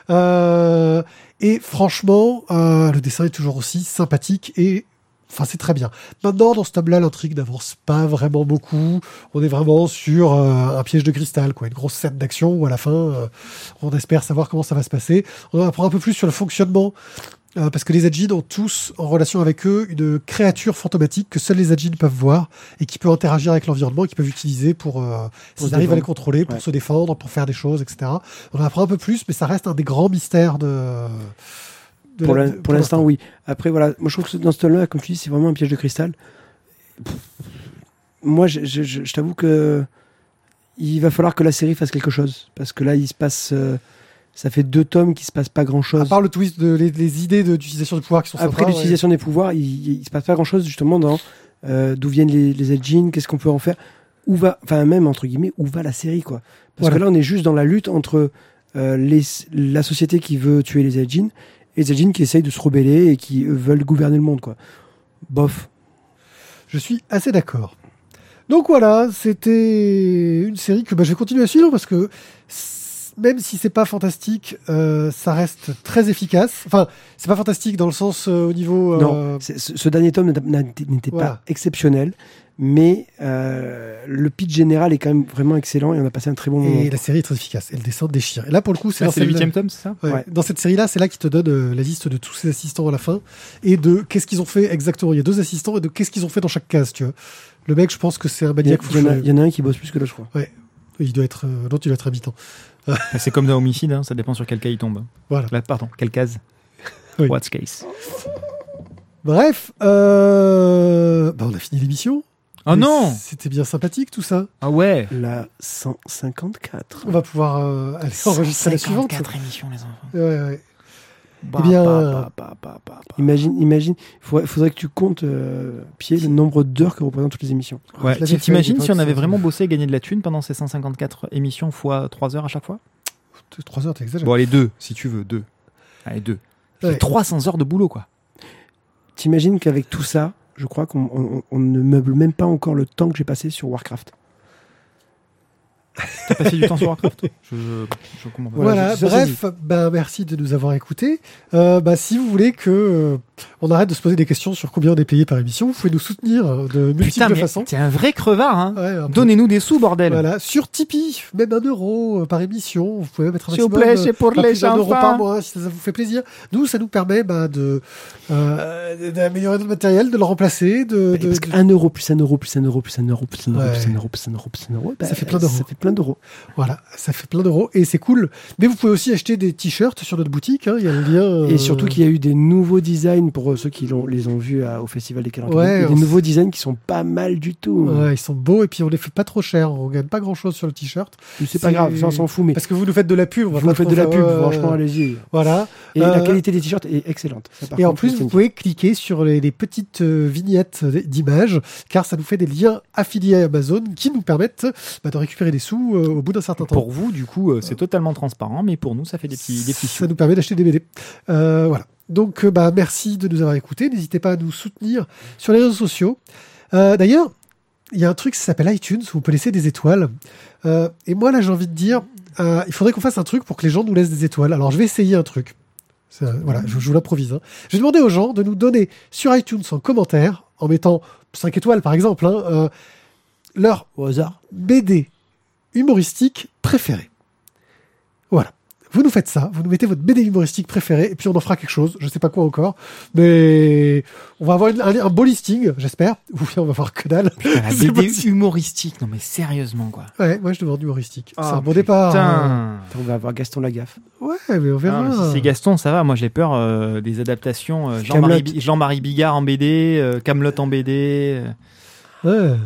Euh, et franchement, euh, le dessin est toujours aussi sympathique et Enfin, c'est très bien. Maintenant, dans ce tome-là, l'intrigue n'avance pas vraiment beaucoup. On est vraiment sur euh, un piège de cristal, quoi. Une grosse scène d'action où à la fin, euh, on espère savoir comment ça va se passer. On apprend un peu plus sur le fonctionnement. Euh, parce que les Ajin ont tous en relation avec eux une créature fantomatique que seuls les Ajin peuvent voir et qui peut interagir avec l'environnement et qui peuvent utiliser pour, euh, s'ils arrivent à les contrôler, pour Ouais. se défendre, pour faire des choses, etc. On en apprend un peu plus, mais ça reste un des grands mystères de. de Pour la- l'in- de- pour l'instant, oui. Après, voilà, moi je trouve que dans ce tome-là, comme tu dis, c'est vraiment un piège de cristal. Pff, Moi, je, je- je- je t'avoue que il va falloir que la série fasse quelque chose. Parce que là, il se passe. euh, ça fait deux tomes qui se passe pas À grand-chose. part le twist de les, les idées d'utilisation de pouvoir qui sont Après ouais. l'utilisation des pouvoirs, il, il se passe pas grand-chose justement dans euh, d'où viennent les, les qu'est-ce qu'on peut en faire, où va, enfin même entre guillemets, où va la série quoi? Parce Voilà. que là, on est juste dans la lutte entre euh, les, la société qui veut tuer les Elgin et les Elgin qui essayent de se rebeller et qui eux, veulent gouverner le monde quoi. Bof. Je suis assez d'accord. Donc voilà, c'était une série que bah, je vais continuer à suivre parce que même si c'est pas fantastique, euh, ça reste très efficace. Enfin, c'est pas fantastique dans le sens euh, au niveau. euh, Non, ce, ce dernier tome n'était Voilà. pas exceptionnel, mais euh, le pitch général est quand même vraiment excellent et on a passé un très bon moment. Et la série est très efficace. Et le dessin déchire. Et là, pour le coup, c'est Ah, le huitième tome, c'est ça? Ouais. Ouais. Dans cette série-là, c'est là qui te donne euh, la liste de tous ces assistants à la fin et de qu'est-ce qu'ils ont fait exactement. Il y a deux assistants et de qu'est-ce qu'ils ont fait dans chaque case, tu vois. Le mec, je pense que c'est un Il y, a- maniaque. il y en a- fou. il y en a un qui bosse plus que l'autre, je crois. Il doit être, euh, l'autre, il doit être habitant. *laughs* C'est comme dans Homicide, hein, ça dépend sur quel cas il tombe. Voilà. Là, pardon, quelle case Oui. What's case Bref, euh... bah, on a fini l'émission. Oh Mais non C'était bien sympathique tout ça. Ah ouais La 154. On va pouvoir euh, aller enregistrer la suivante. émissions, les enfants. Ouais, ouais. Bah, Eh bien, bah, bah, bah, bah, bah. Imagine, imagine, il faudrait, faudrait que tu comptes, euh, Pied, le nombre d'heures que représentent toutes les émissions. Ouais. T'imagines si on avait vraiment bossé et gagné de la thune pendant ces 154 émissions fois 3 heures à chaque fois? 3 heures, t'exagères. Bon, allez, deux, si tu veux, deux. Allez, deux. Ça fait Ouais. 300 heures de boulot, quoi. T'imagines qu'avec tout ça, je crois qu'on on- on ne meuble même pas encore le temps que j'ai passé sur Warcraft. T'as passé du temps sur Warcraft toi je, je, je comprends pas. Voilà, je- bref, ben, merci de nous avoir écoutés. Euh, bah, si vous voulez que euh, on arrête de se poser des questions sur combien on est payé par émission, vous pouvez nous soutenir euh, de multiples Putain, mais façons. t'es un vrai crevard, hein Ouais, un. Donnez-nous des sous, bordel Voilà, sur Tipeee, même un euro euh, par émission. Vous pouvez mettre un S'il vous maximum, plaît, c'est pour les d'un euro par mois, si ça vous fait plaisir. Nous, ça nous permet bah, de euh, d'améliorer notre matériel, de le remplacer, de, de- Parce de- qu'un euro plus un euro plus un euro plus un euro plus un euro Ouais. plus un euro plus un euro plus un euro, bah, Ça fait plein d'euros. Plein d'euros. voilà, ça fait plein d'euros et c'est cool. Mais vous pouvez aussi acheter des t-shirts sur notre boutique. hein, Il y a le lien. euh, Et surtout qu'il y a eu des nouveaux designs pour euh, ceux qui les ont vus à- au Festival des Calanques. Ouais, des nouveaux designs qui sont pas mal du tout. Ouais, ils sont beaux et puis on les fait pas trop cher. On gagne pas grand chose sur le t-shirt C'est pas grave, ça on s'en fout, mais parce que vous nous faites de la pub. Vous nous faites de la pub, ouais, franchement, allez-y. Voilà. Et Euh, la qualité des t-shirts est excellente. Ça, Et en plus, vous pouvez cliquer sur les, les petites euh, vignettes d'images, car ça nous fait des liens affiliés à Amazon qui nous permettent bah, de récupérer des sous euh, au bout d'un certain temps. Pour vous, du coup, euh, c'est totalement transparent, mais pour nous, ça fait des petits, des petits ça sous. nous permet d'acheter des BD. Euh, voilà. Donc, euh, bah, merci de nous avoir écoutés. N'hésitez pas à nous soutenir sur les réseaux sociaux. Euh, D'ailleurs, il y a un truc qui s'appelle iTunes où on peut laisser des étoiles. Euh, et moi, là, j'ai envie de dire, euh, il faudrait qu'on fasse un truc pour que les gens nous laissent des étoiles. Alors, je vais essayer un truc. Ça, voilà, je, je vous l'improvise. hein. Je vais demander aux gens de nous donner sur iTunes en commentaire, en mettant 5 étoiles par exemple, hein, euh, leur Au hasard. BD humoristique préférée. Voilà. Vous nous faites ça, vous nous mettez votre BD humoristique préférée, et puis on en fera quelque chose, je sais pas quoi encore, mais on va avoir une- un, un beau listing, j'espère, *laughs* ou bien on va voir que dalle. Putain, la *laughs* C'est BD possible. humoristique, non mais sérieusement, quoi. Ouais, moi je demande humoristique. Ah, c'est un bon départ. hein. Putain On va avoir Gaston Lagaffe. Ouais, mais on verra. Ah, si c'est Gaston, ça va. Moi, j'ai peur euh, des adaptations. euh, Jean-Marie Bigard en BD, euh, Camelot en BD. euh. Ouais.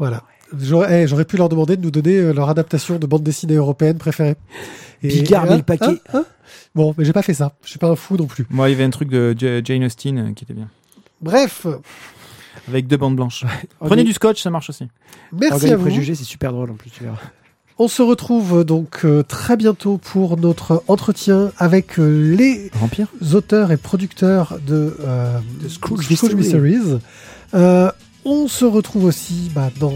Voilà. J'aurais eh, j'aurais pu leur demander de nous donner euh, leur adaptation de bande dessinée européenne préférée. Et- Bigard, hein, mille paquets. hein, hein bon, mais j'ai pas fait ça. Je suis pas un fou non plus. Moi, il y avait un truc de J- Jane Austen euh, qui était bien. Bref, Avec deux bandes blanches. Prenez du scotch, ça marche aussi. merci à et vous. préjugés, c'est super drôle en plus, tu verras. On se retrouve euh, donc très bientôt pour notre entretien avec les Vampire auteurs et producteurs de, euh, De. Mysteries. Euh, on se retrouve aussi bah, dans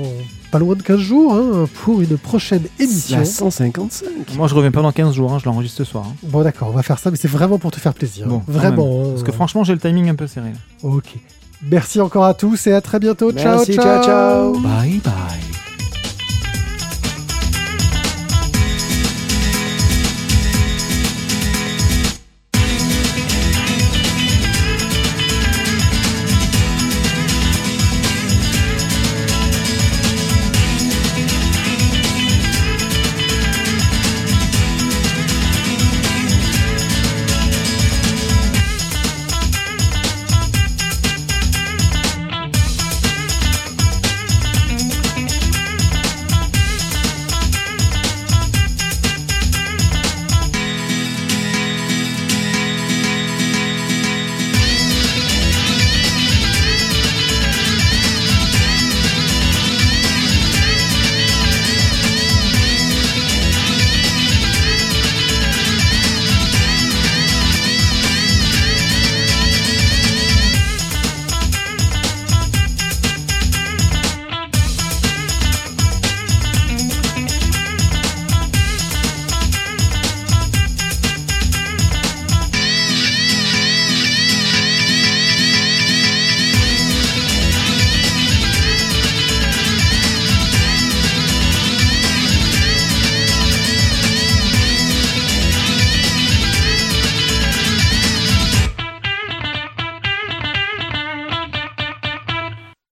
pas loin de 15 jours hein, pour une prochaine émission. La 155. Moi, je reviens pas dans 15 jours, hein, je l'enregistre ce soir. hein. Bon d'accord, on va faire ça, mais c'est vraiment pour te faire plaisir. Bon, vraiment. hein. Parce que franchement, j'ai le timing un peu serré. là. Ok. Merci encore à tous et à très bientôt. Merci, ciao, ciao, ciao. Bye bye.